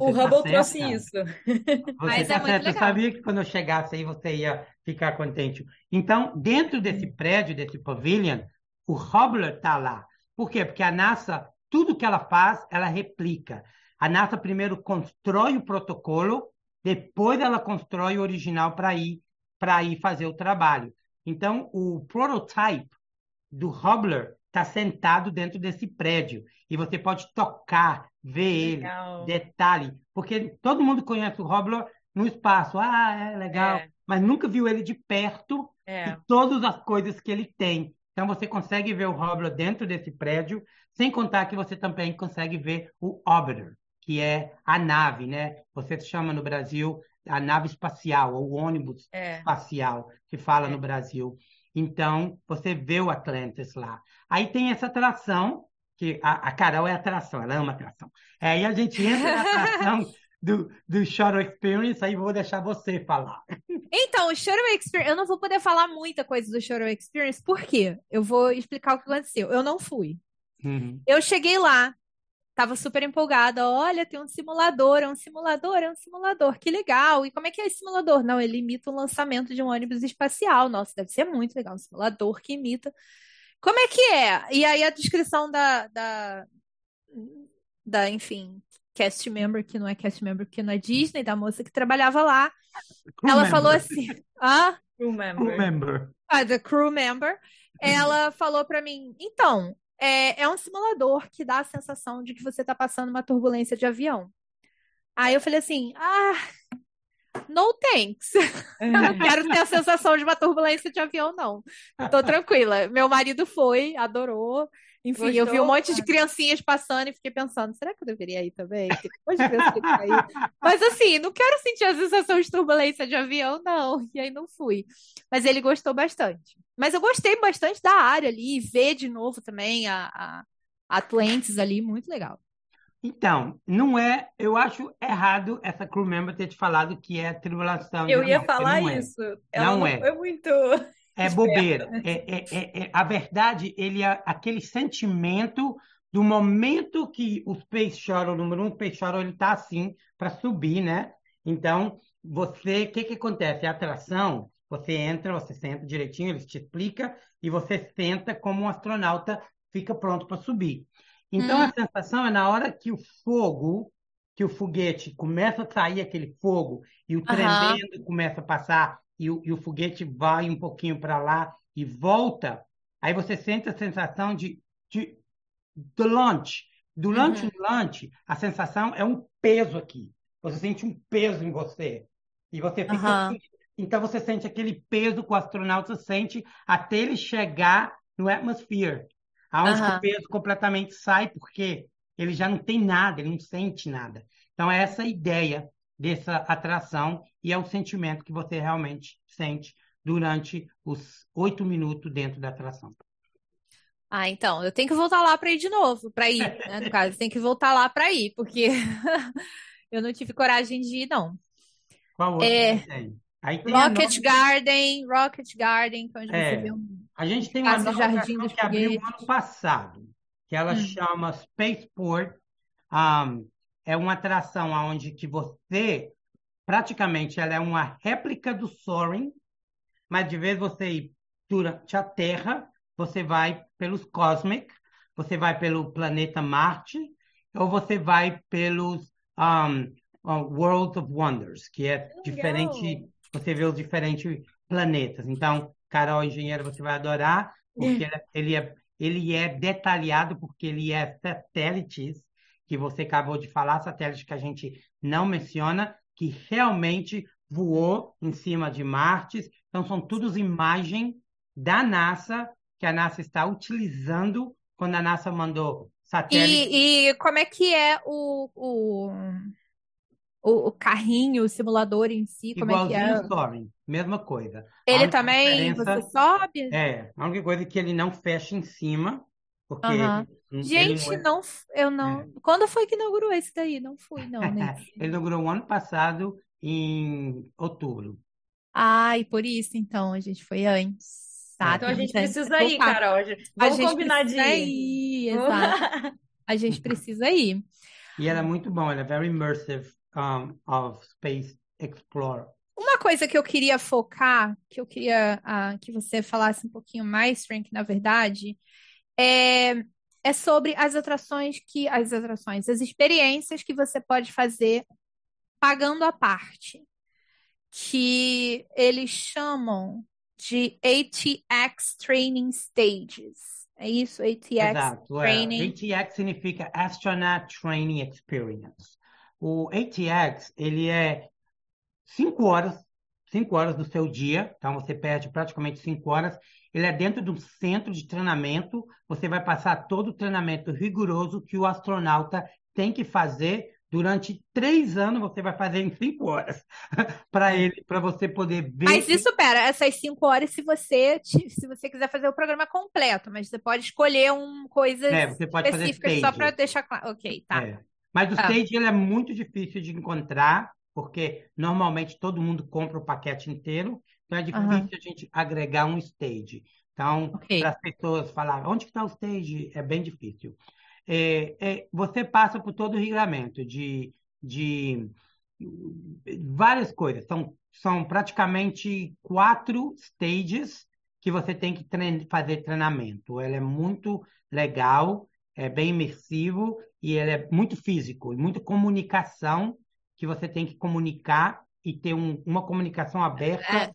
o tá Hubble trouxe isso. Você Mas tá é certo. Eu sabia que quando eu chegasse aí você ia ficar contente. Então, dentro desse prédio, desse pavilion, o Hubble está lá. Por quê? Porque a NASA, tudo que ela faz, ela replica. A NASA primeiro constrói o protocolo, depois ela constrói o original para ir para ir fazer o trabalho. Então, o prototype do Hubble está sentado dentro desse prédio e você pode tocar, ver legal. ele, detalhe, porque todo mundo conhece o Hubble no espaço, ah, é legal, é. mas nunca viu ele de perto é. e todas as coisas que ele tem. Então você consegue ver o Hubble dentro desse prédio, sem contar que você também consegue ver o Orbiter, que é a nave, né? Você chama no Brasil a nave espacial, ou o ônibus É. espacial, que fala É. no Brasil. Então, você vê o Atlantis lá. Aí tem essa atração, que a, a Carol é atração, ela ama atração. Aí a gente entra na atração do, do Shuttle Experience, aí vou deixar você falar. Então, o Shuttle Experience, eu não vou poder falar muita coisa do Shuttle Experience, por quê? Eu vou explicar o que aconteceu. Eu não fui. Uhum. Eu cheguei lá, tava super empolgada. Olha, tem um simulador, é um simulador, é um simulador, que legal. E como é que é esse simulador? Não, ele imita o lançamento de um ônibus espacial. Nossa, deve ser muito legal, um simulador que imita. Como é que é? E aí a descrição da, da, da, enfim, cast member, que não é cast member, porque não é Disney, da moça que trabalhava lá. Crew Ela member. falou assim, ah, Crew Crew member. member. a the crew member, ela falou pra mim, então, é, é um simulador que dá a sensação de que você tá passando uma turbulência de avião. Aí eu falei assim, ah, no thanks. Eu não quero ter a sensação de uma turbulência de avião, não. Tô tranquila. Meu marido foi, adorou. Enfim, eu vi um Gostou? monte de criancinhas passando e fiquei pensando, será que eu deveria ir também? Tem um de criancinha que quer ir. Mas assim, não quero sentir a sensação de turbulência de avião, não. E aí não fui. Mas ele gostou bastante. Mas eu gostei bastante da área ali, ver de novo também a, a Atlantis ali, muito legal. Então, não é. Eu acho errado essa crew member ter te falado que é tribulação Eu ia morte. falar Não é. isso. Ela Não não é. foi muito. É Esperta, bobeira. É, é- é- é- a verdade, ele é aquele sentimento do momento que o Space Shuttle, número um, o Space Shuttle, ele está assim para subir, né? Então, você, o que que acontece? A atração, você entra, você senta direitinho, eles te explica e você senta como um astronauta, fica pronto para subir. Então, Hum. a sensação é na hora que o fogo, que o foguete começa a sair aquele fogo e o Aham. tremendo começa a passar e o, e o foguete vai um pouquinho para lá e volta, aí você sente a sensação de, de do launch. Durante Uhum. o launch, a sensação é um peso aqui. Você sente um peso em você. E você fica Aham. assim. Então você sente aquele peso que o astronauta sente até ele chegar no atmosphere, aonde Aham. o peso completamente sai, porque ele já não tem nada, ele não sente nada. Então é essa a ideia dessa atração e é o sentimento que você realmente sente durante os oito minutos dentro da atração. Ah, então, eu tenho que voltar lá para ir de novo, para ir, né? No caso, tem que voltar lá para ir, porque eu não tive coragem de ir, não. Qual outro É. que tem? Aí tem Rocket nova- Garden, Rocket Garden, que é onde você É. vê um. A gente tem uma nova Jardim que abriu Foguetes. ano passado, que ela Hum. chama Spaceport. Um, é uma atração onde que você, praticamente, ela é uma réplica do Soaring, mas de vez você ir durante a Terra, você vai pelos Cosmic, você vai pelo planeta Marte, ou você vai pelos um, uh, World of Wonders, que é Legal. diferente, você vê os diferentes planetas. Então, Carol, engenheiro, você vai adorar, porque ele é, ele é detalhado, porque ele é satélites, que você acabou de falar, satélites que a gente não menciona, que realmente voou em cima de Marte. Então, são todas imagens da NASA, que a NASA está utilizando quando a NASA mandou satélite. E, e como é que é o, o, o, o carrinho, o simulador em si? Como é que Igualzinho é? o Soaring, mesma coisa. Ele também, você sobe? é, a única coisa é que ele não fecha em cima, porque. Gente, não é- não, eu não. Quando foi que inaugurou esse daí? Não fui, não, nesse. Ele inaugurou o ano passado, em outubro. Ai, por isso, então, a gente foi antes. Tá, Então a gente temos precisa ir. Carol. A Vamos gente combinar de ir. ir, exato. A gente precisa ir. E era muito bom, é very immersive um, of Space Explorer. Uma coisa que eu queria focar, que eu queria ah, que você falasse um pouquinho mais, Frank, na verdade, é, é sobre as atrações que, as atrações, as experiências que você pode fazer pagando a parte, que eles chamam de ATX Training Stages. É isso? ATX Exato. é. Training. ATX significa Astronaut Training Experience. O ATX, ele é cinco horas, cinco horas do seu dia, então você perde praticamente cinco horas ele é dentro de um centro de treinamento. Você vai passar todo o treinamento rigoroso que o astronauta tem que fazer durante três anos. Você vai fazer em cinco horas para ele, para você poder ver. Mas isso, pera, essas cinco horas, se você se você quiser fazer o programa completo, mas você pode escolher um coisas É, específicas só para deixar claro. Ok, tá. É. Mas o Ah. stage ele é muito difícil de encontrar, porque normalmente todo mundo compra o paquete inteiro, então é difícil Aham. a gente agregar um stage. Então, Ok. para as pessoas falar onde está o stage, é bem difícil. É, é, você passa por todo o regulamento de, de várias coisas. São, são praticamente quatro stages que você tem que trein- fazer treinamento. Ele é muito legal, é bem imersivo e ele é muito físico e muita comunicação que você tem que comunicar e ter um- uma comunicação aberta É.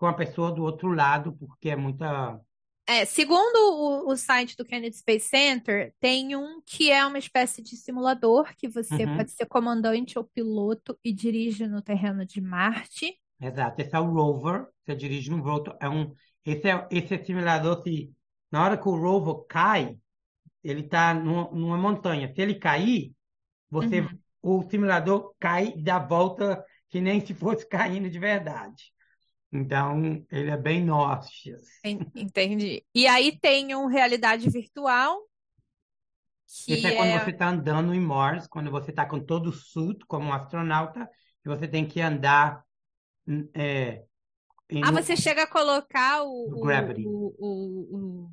com a pessoa do outro lado, porque é muita. É, segundo o, o site do Kennedy Space Center, tem um que é uma espécie de simulador que você Uhum. pode ser comandante ou piloto e dirige no terreno de Marte. Exato, esse é o rover, você dirige no rover, é um, esse é, esse é simulador, se, na hora que o rover cai, ele está numa, numa montanha, se ele cair, você, Uhum. o simulador cai e dá volta que nem se fosse caindo de verdade. Então, ele é bem nosso. En- Entendi. E aí tem um realidade virtual, que Esse é quando é. você está andando em Mars, quando você está com todo o suit como um astronauta, e você tem que andar hum, é, em Ah, você chega a colocar o- Gravity. o- o- o-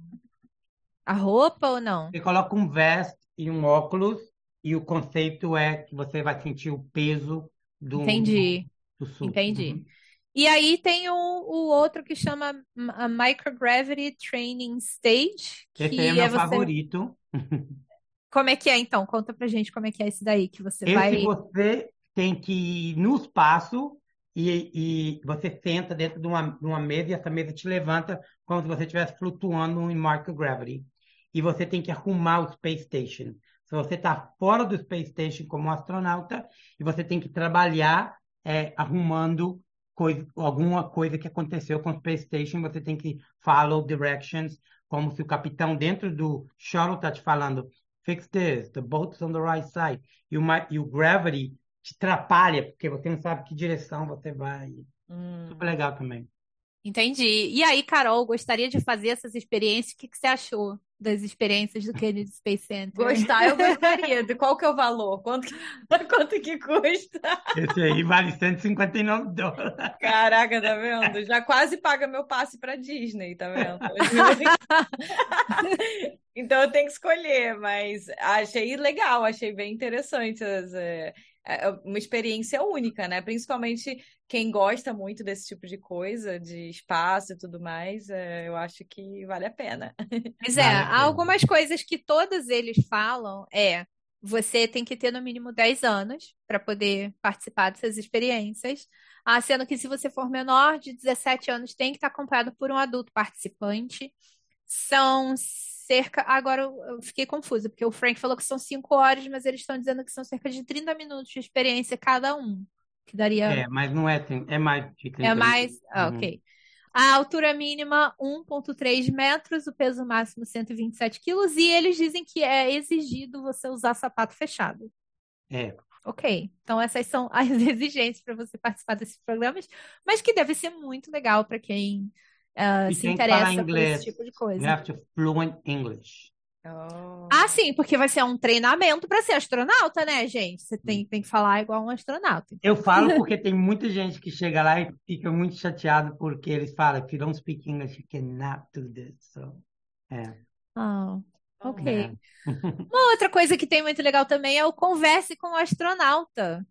a roupa ou não? Você coloca um vest e um óculos, e o conceito é que você vai sentir o peso do, Entendi, do, do suit. entendi. Uhum. E aí tem o, o outro que chama a Microgravity Training Stage, que Esse aí é meu é você. favorito. Como é que é, então? Conta pra gente como é que é esse daí, que você Esse vai. você tem que ir no espaço e, e você senta dentro de uma, de uma mesa e essa mesa te levanta como se você estivesse flutuando em microgravity. E você tem que arrumar o Space Station. Se você está fora do Space Station como astronauta, e você tem que trabalhar é, arrumando coisa, alguma coisa que aconteceu com o Space Station, você tem que follow directions, como se o capitão dentro do shuttle está te falando fix this, the boat's on the right side. E, uma, e o gravity te atrapalha, porque você não sabe que direção você vai. Hum. Super legal também. Entendi. E aí, Carol, gostaria de fazer essas experiências. O que que você achou das experiências do Kennedy Space Center? Gostar, eu gostaria. De qual que é o valor? Quanto que, quanto que custa? Esse aí vale 159 dólares. Caraca, tá vendo? Já quase paga meu passe pra Disney, tá vendo? Então eu tenho que escolher, mas achei legal, achei bem interessante. as, é, é uma experiência única, né? Principalmente quem gosta muito desse tipo de coisa, de espaço e tudo mais, é, eu acho que vale a pena. Mas é, Vale há algumas coisas que todos eles falam é você tem que ter no mínimo 10 anos para poder participar dessas experiências. Ah, sendo que se você for menor de 17 anos, tem que estar acompanhado por um adulto participante. São cerca. Agora eu fiquei confusa, porque o Frank falou que são 5 horas, mas eles estão dizendo que são cerca de 30 minutos de experiência cada um. Que daria. É, mas não é, é mais de 30 É mais. Ah, Uhum. ok. A altura mínima 1,3 metros, o peso máximo 127 quilos, e eles dizem que é exigido você usar sapato fechado. É. Ok, então essas são as exigências para você participar desses programas, mas que deve ser muito legal para quem E se interessa por esse tipo de You coisa. have to fluent English. Oh. Ah, sim, porque vai ser um treinamento para ser astronauta, né, gente? Você tem, tem que falar igual um astronauta. Eu falo porque tem muita gente que chega lá e fica muito chateado porque eles falam, if you don't speak English, you cannot do this. So, é. Ah, ok. É. Uma outra coisa que tem muito legal também é o converse com o astronauta.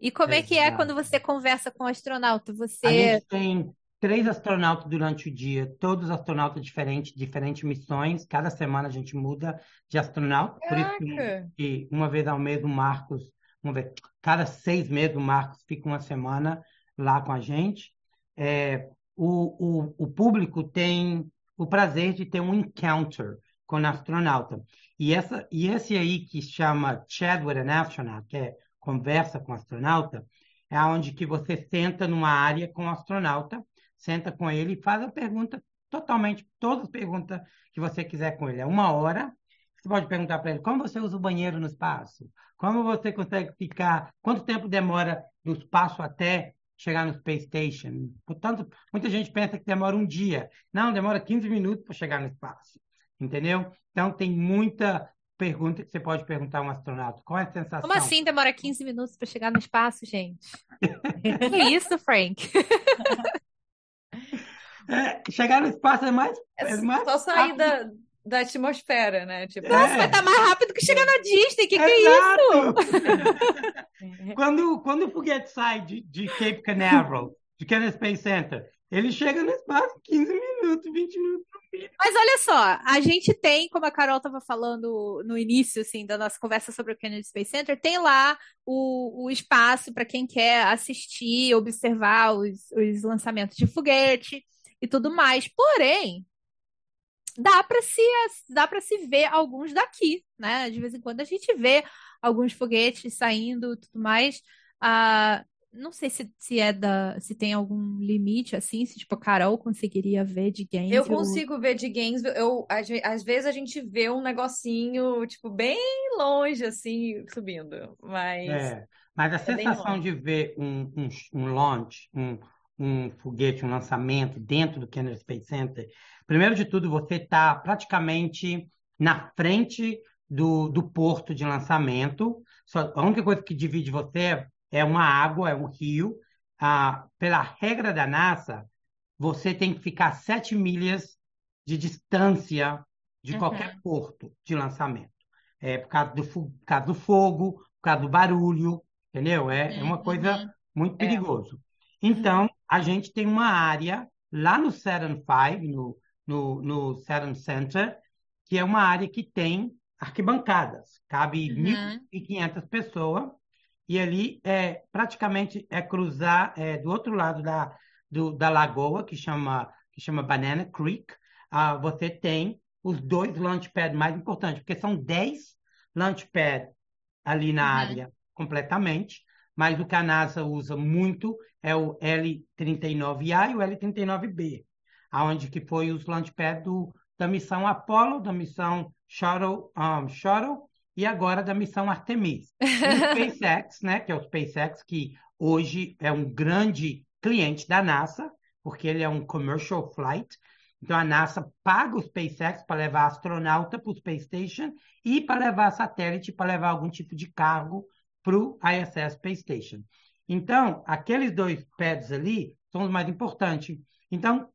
E como é que é quando você conversa com o astronauta? A Você. gente tem três astronautas durante o dia, todos astronautas diferentes, diferentes missões. Cada semana a gente muda de astronauta. Por isso que, Caraca! uma vez ao mês o Marcos, vamos ver, cada seis meses o Marcos fica uma semana lá com a gente. É, o, o, o público tem o prazer de ter um encounter com o astronauta. E, essa, e esse aí que chama Chat with an Astronaut, que é conversa com o astronauta, é onde que você senta numa área com o astronauta, senta com ele e faz a pergunta totalmente todas as perguntas que você quiser com ele. É uma hora. Você pode perguntar para ele como você usa o banheiro no espaço, como você consegue ficar, quanto tempo demora do espaço até chegar no Space Station. Portanto, muita gente pensa que demora um dia. Não, demora 15 minutos para chegar no espaço. Entendeu? Então, tem muita pergunta que você pode perguntar a um astronauta. Qual é a sensação? Como assim demora 15 minutos para chegar no espaço, gente? que isso, Frank? É, chegar no espaço é mais. É, mais só sair da, da atmosfera, né? Tipo, Nossa, vai estar mais rápido que chegar na Disney. Que que é isso? quando, quando o foguete sai de, de Cape Canaveral, de Kennedy Space Center, ele chega no espaço 15 minutos, 20 minutos no mínimo. Mas olha só, a gente tem, como a Carol estava falando no início, assim, da nossa conversa sobre o Kennedy Space Center, tem lá o, o espaço para quem quer assistir, observar os, os lançamentos de foguete e tudo mais. Porém, dá para se dá para se ver alguns daqui, né? De vez em quando a gente vê alguns foguetes saindo, tudo mais. Ah, não sei se, se é da se tem algum limite assim, se tipo a Carol conseguiria ver de Gainesville. Eu consigo ver de Gainesville. Eu às, às vezes a gente vê um negocinho tipo bem longe assim subindo, mas é, mas a é sensação de ver um, um, um launch, um um foguete, um lançamento dentro do Kennedy Space Center, primeiro de tudo, você está praticamente na frente do, do porto de lançamento. Só, a única coisa que divide você é uma água, é um rio. Ah, pela regra da NASA, você tem que ficar sete milhas de distância de uhum. qualquer porto de lançamento. É por causa do, por causa do fogo, por causa do barulho, entendeu? É, é uma coisa uhum. muito é. perigoso. Então, a gente tem uma área lá no Saturn V, no, no, no Saturn Center, que é uma área que tem arquibancadas, cabe uhum. 1.500 pessoas, e ali é praticamente é cruzar é, do outro lado da, do, da lagoa, que chama, que chama Banana Creek, uh, você tem os dois launchpads mais importantes, porque são 10 launchpads ali na uhum. área completamente, mas o que a NASA usa muito é o L-39A e o L-39B, aonde que foi os launchpads do, da missão Apollo, da missão Shuttle, um, Shuttle e agora da missão Artemis. E o SpaceX, né, que é o SpaceX, que hoje é um grande cliente da NASA, porque ele é um commercial flight. Então a NASA paga o SpaceX para levar astronauta para o Space Station e para levar satélite para levar algum tipo de cargo para o ISS Space Station. Então, aqueles dois pads ali são os mais importantes. Então,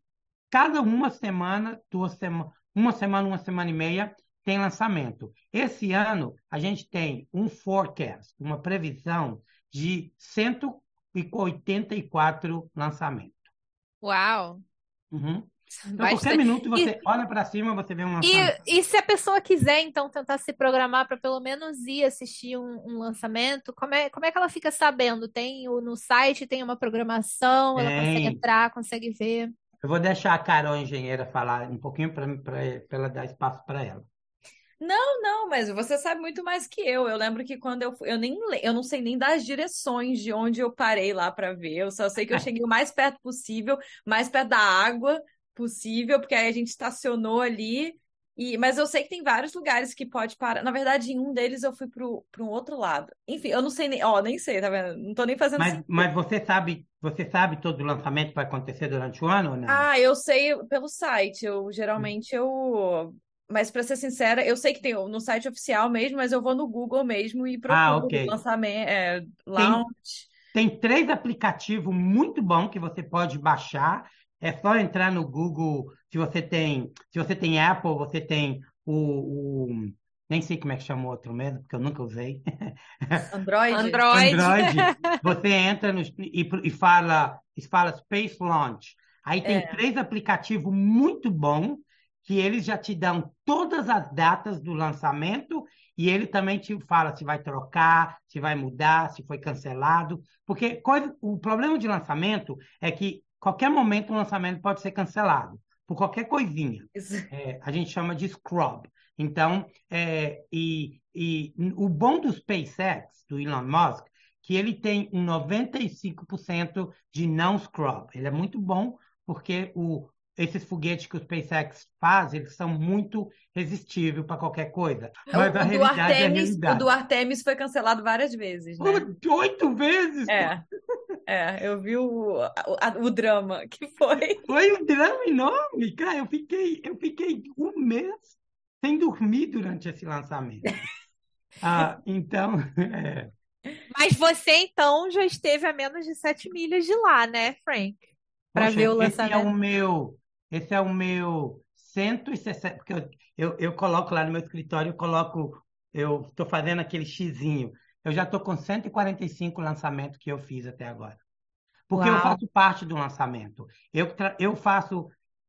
cada uma semana, duas semanas, uma semana, uma semana e meia, tem lançamento. Esse ano, a gente tem um forecast, uma previsão de 184 lançamentos. Uau! Uhum. Então, qualquer minuto você e, olha para cima, você vê um lançamento. E, e, se a pessoa quiser, então, tentar se programar para pelo menos ir assistir um, um, lançamento, como é, como é que ela fica sabendo? Tem o, no site, tem uma programação, ela consegue entrar, consegue ver. Eu vou deixar a Carol, engenheira, falar um pouquinho para ela dar espaço para ela. Não, não, mas você sabe muito mais que eu. Eu lembro que quando eu fui, eu nem eu não sei nem das direções de onde eu parei lá para ver. Eu só sei que eu cheguei o mais perto possível, mais perto da água, possível, porque aí a gente estacionou ali. E, mas eu sei que tem vários lugares que pode parar. Na verdade, em um deles eu fui para um outro lado. Enfim, eu não sei nem. Ó, nem sei, tá vendo? Não tô nem fazendo. Mas, mas você sabe, você sabe todo o lançamento que vai acontecer durante o ano ou não? Ah, eu sei pelo site. Eu geralmente eu. Mas para ser sincera, eu sei que tem no site oficial mesmo, mas eu vou no Google mesmo e procuro ah, okay. lançamento, é, launch. Tem, tem três aplicativos muito bons que você pode baixar é só entrar no Google. Se você tem, se você tem Apple, você tem o, o nem sei como é que chama o outro mesmo, porque eu nunca usei. Android. Android. Android. Você entra no, e, e, fala, e fala Space Launch. Aí tem é. três aplicativos muito bons que eles já te dão todas as datas do lançamento e ele também te fala se vai trocar, se vai mudar, se foi cancelado. Porque coisa, o problema de lançamento é que qualquer momento um lançamento pode ser cancelado por qualquer coisinha. É, a gente chama de scrub. Então, é, e, e o bom do SpaceX, do Elon Musk, que ele tem um 95% de não scrub. Ele é muito bom porque o, esses foguetes que o SpaceX faz, eles são muito resistíveis para qualquer coisa. O, Mas a o do realidade é a Artemis, o realidade. do Artemis foi cancelado várias vezes, né? Oito vezes? É, é, eu vi o, a- o drama que foi. Foi um drama enorme, cara. Eu fiquei, eu fiquei um mês sem dormir durante esse lançamento. Ah, então, é, Mas você, então, já esteve a menos de 7 milhas de lá, né, Frank? Para ver o esse é lançamento. o meu, esse é o meu 160, porque eu, eu, eu coloco lá no meu escritório, eu coloco, eu estou fazendo aquele xizinho. Eu já estou com 145 lançamentos que eu fiz até agora. Porque eu Uau. faço parte do lançamento. Eu, eu faço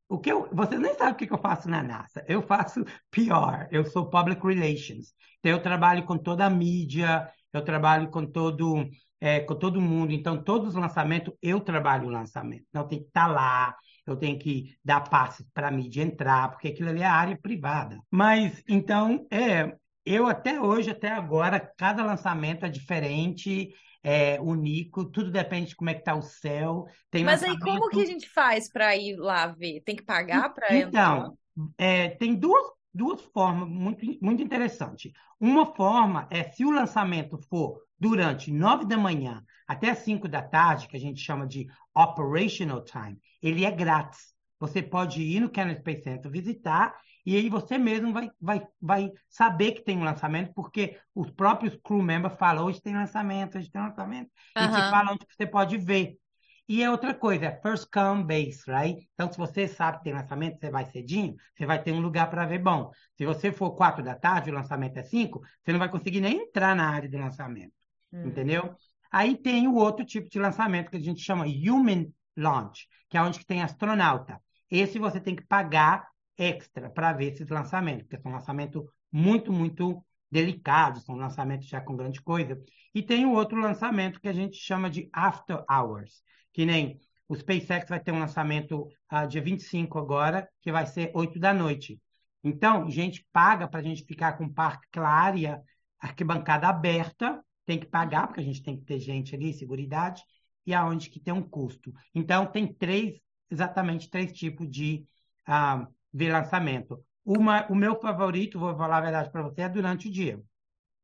o que eu, vocês nem sabem o que eu faço na NASA. Eu faço PR, eu sou Public Relations. Então eu trabalho com toda a mídia, eu trabalho com todo, é, com todo mundo. Então todos os lançamentos eu trabalho o lançamento. Então eu tenho que estar lá, eu tenho que dar passes para a mídia entrar, porque aquilo ali é área privada. Mas então é, eu até hoje, até agora, cada lançamento é diferente. É único, tudo depende de como é que tá o céu. Tem Mas aí, como que a lançamento- gente faz para ir lá ver? Tem que pagar para entrar? Então, é, tem duas, duas formas muito, muito interessantes. Uma forma é se o lançamento for durante nove da manhã até cinco da tarde, que a gente chama de operational time, ele é grátis. Você pode ir no Kennedy Space Center visitar e aí você mesmo vai, vai, vai saber que tem um lançamento, porque os próprios crew members falam, hoje tem lançamento, hoje tem lançamento, e te falam onde você pode ver. E é outra coisa, é first come base, right? Então, se você sabe que tem lançamento, você vai cedinho, você vai ter um lugar para ver bom. Se você for quatro da tarde, o lançamento é cinco, você não vai conseguir nem entrar na área de lançamento, Hum. entendeu? Aí tem o outro tipo de lançamento que a gente chama human launch, que é onde que tem astronauta. Esse você tem que pagar extra para ver esses lançamentos, porque são lançamentos muito, muito delicados, são lançamentos já com grande coisa. E tem o outro lançamento que a gente chama de after hours, que nem o SpaceX vai ter um lançamento ah, dia 25 agora, que vai ser 8 da noite. Então, gente paga para a gente ficar com parque, área, arquibancada aberta, tem que pagar, porque a gente tem que ter gente ali, seguridade, e aonde que tem um custo. Então, tem três, exatamente três tipos de ah, de lançamento. Uma, o meu favorito, vou falar a verdade para você, é durante o dia.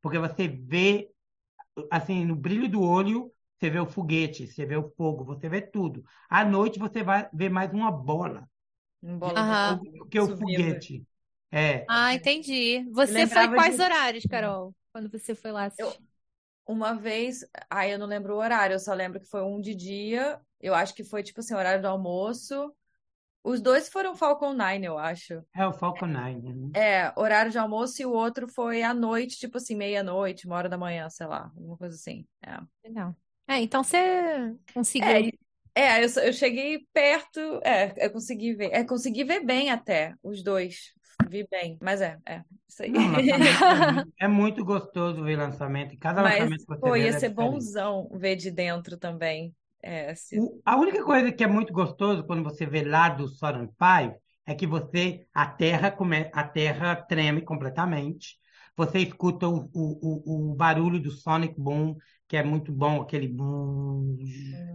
Porque você vê, assim, no brilho do olho, você vê o foguete, você vê o fogo, você vê tudo. À noite você vai ver mais uma bola Um bola do que o Subindo. foguete. É, Ah, entendi. Você foi quais de- horários, Carol? Quando você foi lá Eu- assistir? Uma vez, aí eu não lembro o horário, eu só lembro que foi um de dia. Eu acho que foi tipo assim, horário do almoço. Os dois foram Falcon 9, eu acho. é o Falcon 9. né? É, horário de almoço e o outro foi à noite, tipo assim, meia-noite, uma hora da manhã, sei lá, alguma coisa assim. É. Não. É, então você conseguiu. É, e- é, eu, eu cheguei perto, é, eu consegui ver, é, consegui ver bem até, os dois, vi bem, mas é, é, isso aí. Não, é muito- gostoso ver lançamento. E cada Mas, lançamento que você pô, vê ia é ser diferente. bonzão ver de dentro também. É, se- O- a única coisa que é muito gostoso quando você vê lá do V é que você a Terra come, a Terra treme completamente. Você escuta o, o, o, barulho do Sonic Boom, que é muito bom, aquele boom,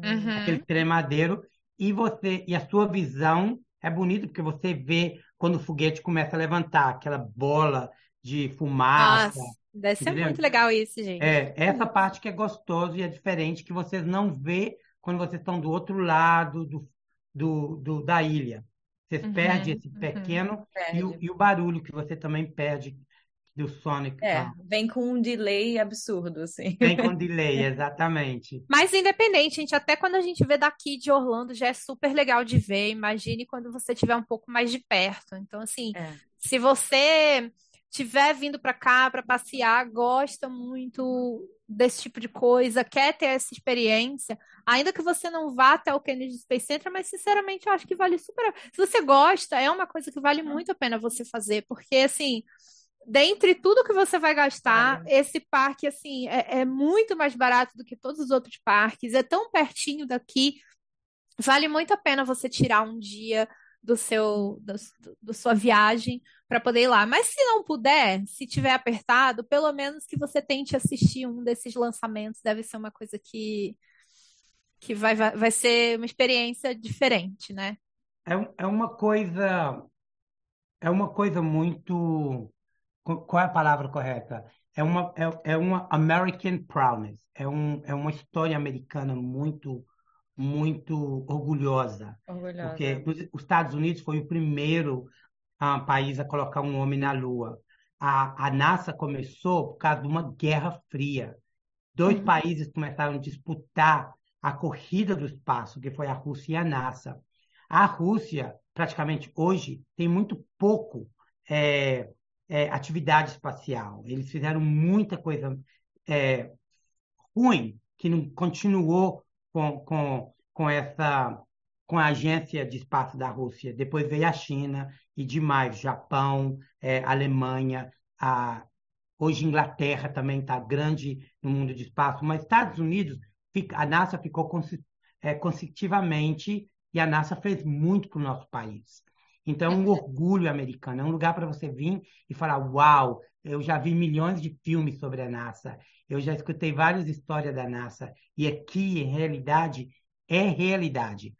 Uhum. aquele tremadeiro, e você e a sua visão é bonita porque você vê quando o foguete começa a levantar aquela bola de fumaça. Nossa, deve ser entendeu? muito legal isso, gente. É, essa parte que é gostoso e é diferente, que vocês não vê quando vocês estão do outro lado do, do, do- da ilha. Vocês Uhum, perdem esse uhum. pequeno e perde. o, e o barulho que você também perde do Sonic. É, Ah, vem com um delay absurdo, assim. Vem com delay, exatamente. Mas independente, gente, até quando a gente vê daqui de Orlando já é super legal de ver. Imagine quando você estiver um pouco mais de perto. Então, assim, É. se você tiver vindo para cá para passear, gosta muito desse tipo de coisa, quer ter essa experiência, ainda que você não vá até o Kennedy Space Center, mas sinceramente eu acho que vale super. Se você gosta, é uma coisa que vale muito a pena você fazer, porque assim. Dentre tudo que você vai gastar, Vale. esse parque assim é, é muito mais barato do que todos os outros parques, é tão pertinho daqui, vale muito a pena você tirar um dia do seu do, do sua viagem para poder ir lá. Mas se não puder, se tiver apertado, pelo menos que você tente assistir um desses lançamentos, deve ser uma coisa que que vai, vai, vai ser uma experiência diferente, né? é, é uma coisa é uma coisa muito qual é a palavra correta? É uma é, é uma American proudness. É um é uma história americana muito muito orgulhosa, Orgulhosa. porque os os Estados Unidos foi o primeiro ah, país a colocar um homem na Lua. A, a NASA começou por causa de uma guerra fria. Dois Uhum. países começaram a disputar a corrida do espaço, que foi a Rússia e a NASA. A Rússia, praticamente hoje, tem muito pouco é, é, atividade espacial. Eles fizeram muita coisa é, ruim que não continuou com, com, com essa com a agência de espaço da Rússia. Depois veio a China e demais, Japão, é, Alemanha, a, hoje Inglaterra também está grande no mundo de espaço, mas Estados Unidos, fica- a NASA ficou consi- é, consecutivamente e a NASA fez muito para o nosso país. Então, é um orgulho americano, é um lugar para você vir e falar: Uau, eu já vi milhões de filmes sobre a NASA, eu já escutei várias histórias da NASA, e aqui, em realidade, é realidade.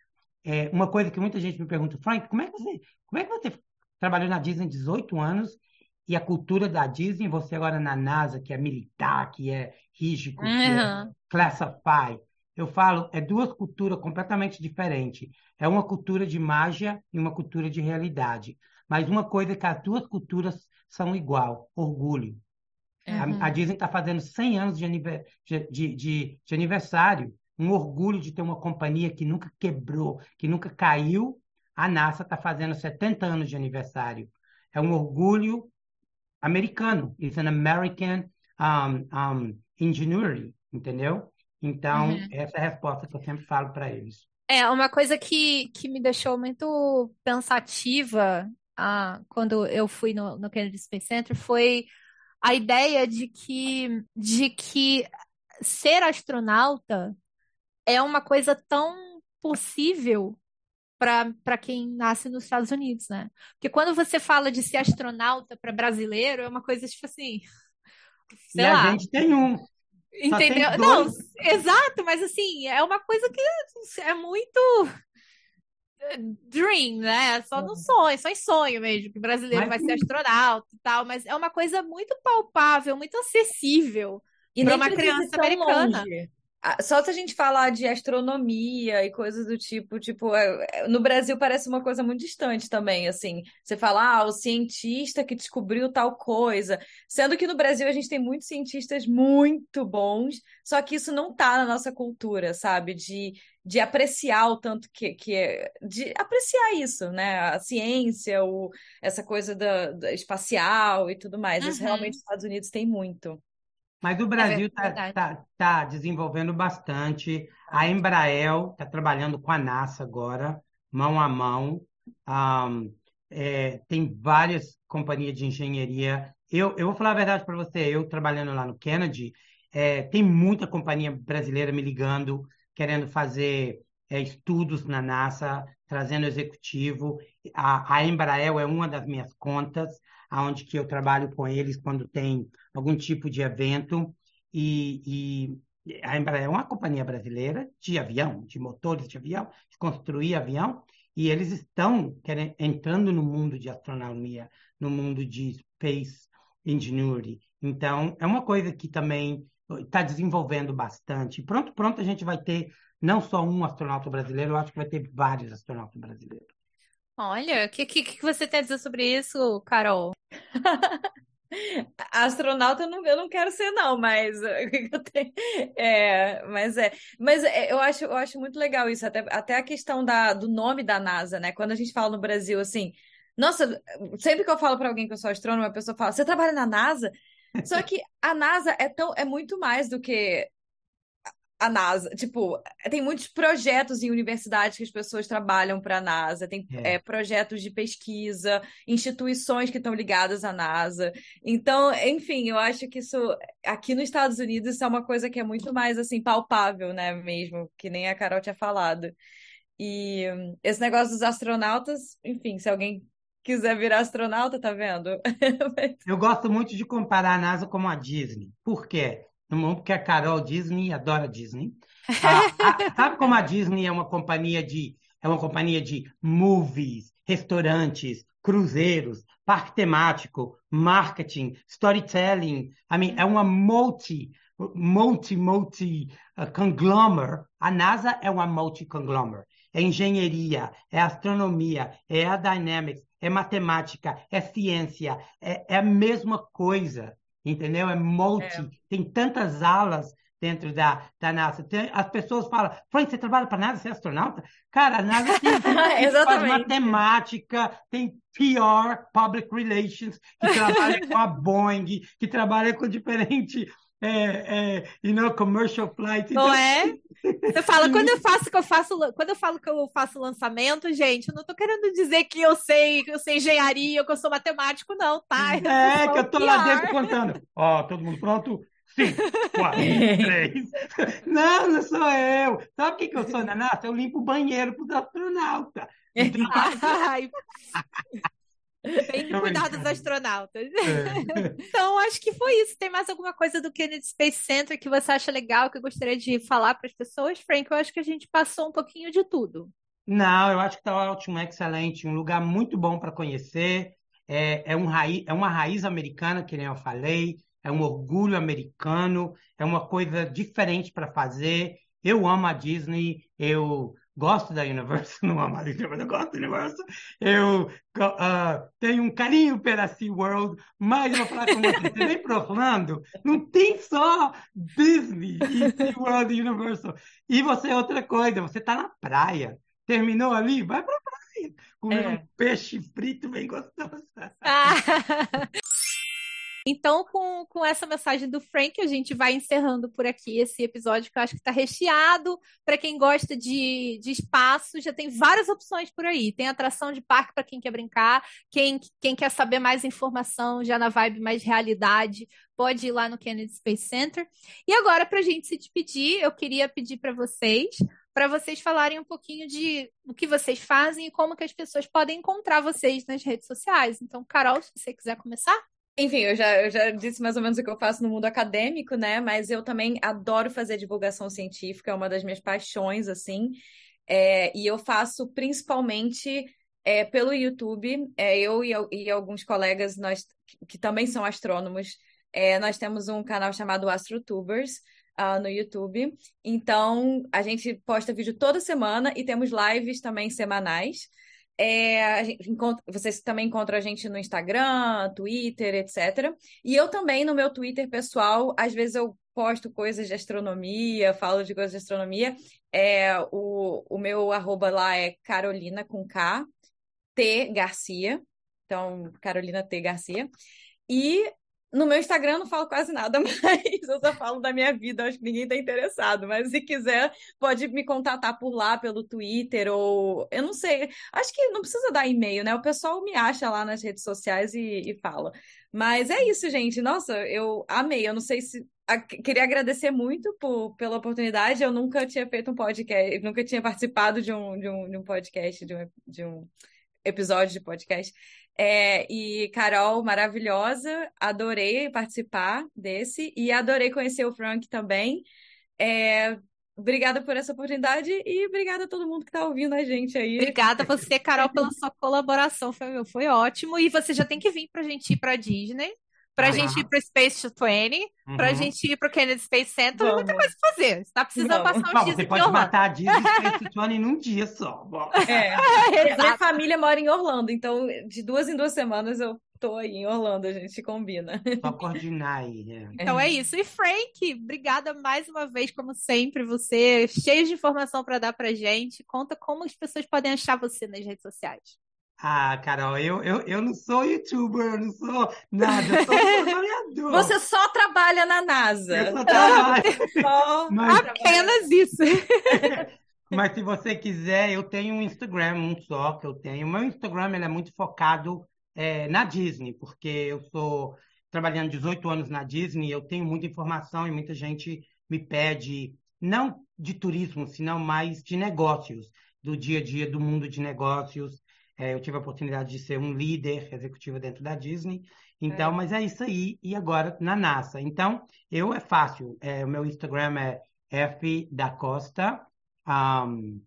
É uma coisa que muita gente me pergunta, Frank, como é que você, como é que você trabalhou na Disney 18 anos e a cultura da Disney, você agora na NASA, que é militar, que é rígido, que é Uhum. classify. Eu falo, é duas culturas completamente diferentes. É uma cultura de mágia e uma cultura de realidade. Mas uma coisa é que as duas culturas são igual, orgulho. A, Uhum. a Disney está fazendo 100 anos de, anive- de, de, de- de aniversário. Um orgulho de ter uma companhia que nunca quebrou, que nunca caiu. A NASA está fazendo 70 anos de aniversário. É um orgulho americano. It's an American um, um, ingenuity, entendeu? Então, Uhum. essa é a resposta que eu sempre falo para eles. É, uma coisa que, que me deixou muito pensativa ah, quando eu fui no, no Kennedy Space Center foi a ideia de que, de que ser astronauta é uma coisa tão possível para para quem nasce nos Estados Unidos, né? Porque quando você fala de ser astronauta para brasileiro, é uma coisa tipo assim, E sei a lá, gente tem um, só tem entendeu? Não, exato, mas assim, é uma coisa que é muito dream, né? Só no sonho, só em sonho mesmo, que o brasileiro Mas vai ser astronauta e tal, mas é uma coisa muito palpável, muito acessível E para nem uma criança americana. longe. Só se a gente falar de astronomia e coisas do tipo, tipo, é- é- no Brasil parece uma coisa muito distante também, assim. Você fala, ah, o cientista que descobriu tal coisa. Sendo que no Brasil a gente tem muitos cientistas muito bons, só que isso não tá na nossa cultura, sabe? De, de apreciar o tanto que, que é. De apreciar isso, né? A ciência, o, essa coisa da, da espacial e tudo mais. Isso Uhum. realmente os Estados Unidos tem muito. Mas o É Brasil está verdade. tá, tá desenvolvendo bastante. A Embraer está trabalhando com a NASA agora, mão a mão. Ahm, é, tem várias companhias de engenharia. Eu, eu vou falar a verdade para você, eu trabalhando lá no Kennedy, é, tem muita companhia brasileira me ligando, querendo fazer é, estudos na NASA, trazendo executivo. A, a Embraer é uma das minhas contas, aonde que eu trabalho com eles quando tem algum tipo de evento. E, e a Embraer é uma companhia brasileira de avião, de motores de avião, de construir avião, e eles estão querendo, entrando no mundo de astronomia, no mundo de space engineering. Então, é uma coisa que também está desenvolvendo bastante. Pronto, pronto, a gente vai ter não só um astronauta brasileiro, eu acho que vai ter vários astronautas brasileiros. Olha, o que, que, que você tem a dizer sobre isso, Carol? Astronauta eu não, eu não quero ser, não, mas que eu? É, mas é, mas é, eu acho, eu acho muito legal isso, até, até a questão da, do nome da NASA, né? Quando a gente fala no Brasil assim, nossa, sempre que eu falo para alguém que eu sou astrônoma, a pessoa fala, você trabalha na NASA? Só que a NASA é tão, é muito mais do que a NASA. Tipo, tem muitos projetos em universidades que as pessoas trabalham para a NASA, tem É. é, projetos de pesquisa, instituições que estão ligadas à NASA. Então, enfim, eu acho que isso aqui nos Estados Unidos isso é uma coisa que é muito mais assim palpável, né, mesmo, que nem a Carol tinha falado. E esse negócio dos astronautas, enfim, se alguém quiser virar astronauta, tá vendo? Eu gosto muito de comparar a NASA com a Disney. Por quê? Um, porque a Carol Disney adora Disney. Ah, a- sabe como a Disney é uma companhia de é uma companhia de movies, restaurantes, cruzeiros, parque temático, marketing, storytelling. I mean, é uma multi, multi, multi uh, conglomerate. A NASA é uma multi conglomerate. É engenharia, é astronomia, é a dynamics, é matemática, é ciência, é, é a mesma coisa, entendeu? É multi, é. tem tantas alas dentro da, da NASA. Tem, as pessoas falam, Frank, você trabalha para a NASA, você é astronauta? Cara, a NASA tem, tem matemática, tem PR, Public Relations, que trabalha com a Boeing, que trabalha com diferente é, é, you know, commercial flight. Não então, é? Você fala, quando eu faço que eu faço, quando eu falo que eu faço lançamento, gente, eu não tô querendo dizer que eu sei, que eu sei engenharia, que eu sou matemático, não, tá? Eu é, que eu tô lá dentro contando. Ó, oh, todo mundo pronto? Cinco, quatro, três. Não, não sou eu. Sabe o que, que eu sou na NASA? Eu limpo o banheiro para os astronautas. Então... Bem cuidar dos astronautas. É. então, acho que foi isso. Tem mais alguma coisa do Kennedy Space Center que você acha legal, que eu gostaria de falar para as pessoas? Frank, eu acho que a gente passou um pouquinho de tudo. Não, eu acho que está ótimo, excelente. Um lugar muito bom para conhecer. É, é, um raiz, é uma raiz americana, que nem eu falei é um orgulho americano, é uma coisa diferente para fazer. Eu amo a Disney, eu gosto da Universal, não amo a Disney, mas eu gosto da Universal. Eu uh, tenho um carinho pela SeaWorld, mas eu vou falar com você, você vem para Orlando, não tem só Disney e SeaWorld e Universal. E você é outra coisa, você está na praia, terminou ali, vai para a praia, comer é. um peixe frito bem gostoso. Ah. Então, com, com essa mensagem do Frank, a gente vai encerrando por aqui esse episódio que eu acho que está recheado. Para quem gosta de, de espaço, já tem várias opções por aí. Tem atração de parque para quem quer brincar, quem, quem quer saber mais informação, já na vibe mais realidade, pode ir lá no Kennedy Space Center. E agora, para a gente se despedir, eu queria pedir para vocês para vocês falarem um pouquinho de o que vocês fazem e como que as pessoas podem encontrar vocês nas redes sociais. Então, Carol, se você quiser começar. Enfim, eu já, eu já disse mais ou menos o que eu faço no mundo acadêmico, né? Mas eu também adoro fazer divulgação científica, é uma das minhas paixões, assim. É, e eu faço principalmente é, pelo YouTube. É, eu e, e, alguns colegas, nós que também são astrônomos, é, nós temos um canal chamado AstroTubers. Uh, no YouTube. Então, a gente posta vídeo toda semana e temos lives também semanais. É, encontra, vocês também encontram a gente no Instagram, Twitter, etc. E eu também, no meu Twitter pessoal, às vezes eu posto coisas de astronomia, falo de coisas de astronomia. É, o, o meu arroba lá é Carolina com K, T Garcia. Então, Carolina T Garcia. E no meu Instagram eu não falo quase nada mais, eu só falo da minha vida, acho que ninguém está interessado. Mas se quiser, pode me contatar por lá, pelo Twitter, ou eu não sei. Acho que não precisa dar e-mail, né? O pessoal me acha lá nas redes sociais e, e fala. Mas é isso, gente. Nossa, eu amei. Eu não sei se. Queria agradecer muito por, pela oportunidade. Eu nunca tinha feito um podcast, nunca tinha participado de um, de um, de um podcast, de um, de um episódio de podcast. É, e Carol, maravilhosa, adorei participar desse e adorei conhecer o Frank também. É, obrigada por essa oportunidade e obrigada a todo mundo que está ouvindo a gente aí. Obrigada a você, Carol, pela sua colaboração, foi, foi ótimo. E você já tem que vir para a gente ir para Disney pra uhum. gente ir pro Space 20, uhum. pra gente ir pro Kennedy Space Center, tem muita coisa pra fazer. Você tá precisando Vamos. passar um Bom, Você pode matar a Disney Space 20 num dia só. É. é Minha família mora em Orlando, então de duas em duas semanas eu tô aí em Orlando, a gente combina. Só coordenar aí. Né? Então é isso. E Frank, obrigada mais uma vez, como sempre, você cheio de informação para dar pra gente. Conta como as pessoas podem achar você nas redes sociais. Ah, Carol, eu, eu, eu não sou youtuber, eu não sou nada, eu sou trabalhador. Você só trabalha na NASA. Eu só trabalho. Só Mas... Apenas isso. Mas se você quiser, eu tenho um Instagram, um só que eu tenho. O meu Instagram ele é muito focado é, na Disney, porque eu sou trabalhando 18 anos na Disney, eu tenho muita informação e muita gente me pede, não de turismo, senão mais de negócios, do dia a dia do mundo de negócios. É, eu tive a oportunidade de ser um líder executivo dentro da Disney. Então, é. mas é isso aí. E agora na NASA. Então, eu é fácil. É, o meu Instagram é F da Costa um,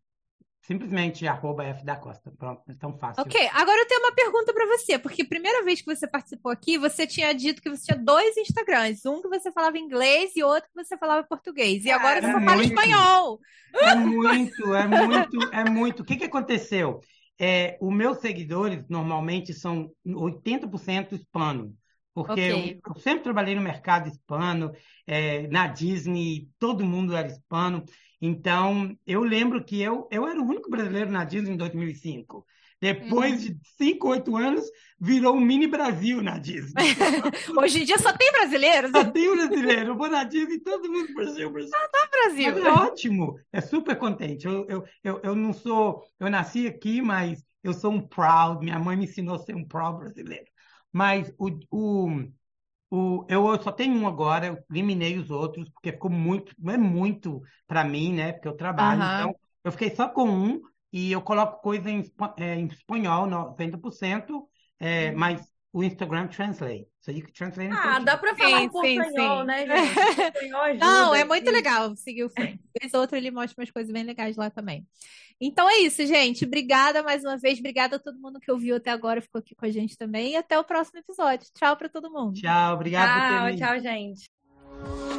simplesmente arroba F da Costa. Pronto, é tão fácil. Ok, agora eu tenho uma pergunta para você, porque a primeira vez que você participou aqui, você tinha dito que você tinha dois Instagrams, um que você falava inglês e outro que você falava português. E agora Cara, você é fala muito. espanhol. É muito, é muito, é muito. O que que aconteceu? É, os meus seguidores normalmente são 80% hispano, porque Ok. eu, eu sempre trabalhei no mercado hispano, é, na Disney, todo mundo era hispano. Então, eu lembro que eu, eu era o único brasileiro na Disney em 2005. Depois de 5, 8 anos, virou um mini Brasil na Disney. Hoje em dia só tem brasileiros Só tem brasileiro, eu vou na Disney, todo mundo Brasil, Brasil. Brasil. Mas é ótimo, é super contente. Eu, eu, eu, eu não sou, eu nasci aqui, mas eu sou um proud. Minha mãe me ensinou a ser um proud brasileiro. Mas o, o, o, eu só tenho um agora, eu eliminei os outros, porque ficou muito, não é muito para mim, né? Porque eu trabalho. Aham. Então, eu fiquei só com um e eu coloco coisa em, é, em espanhol, 90%, é, mas o Instagram translate. So you can translate in Ah, dá pra falar Sim, um sim, portanhol, sim. né, gente? Ajuda. Não, é muito legal seguir o Frank. Vez ou outra ele mostra umas coisas bem legais lá também. Então é isso, gente. Obrigada mais uma vez. Obrigada a todo mundo que ouviu até agora, ficou aqui com a gente também. E até o próximo episódio. Tchau para todo mundo. Tchau, obrigado Tchau, tchau, gente.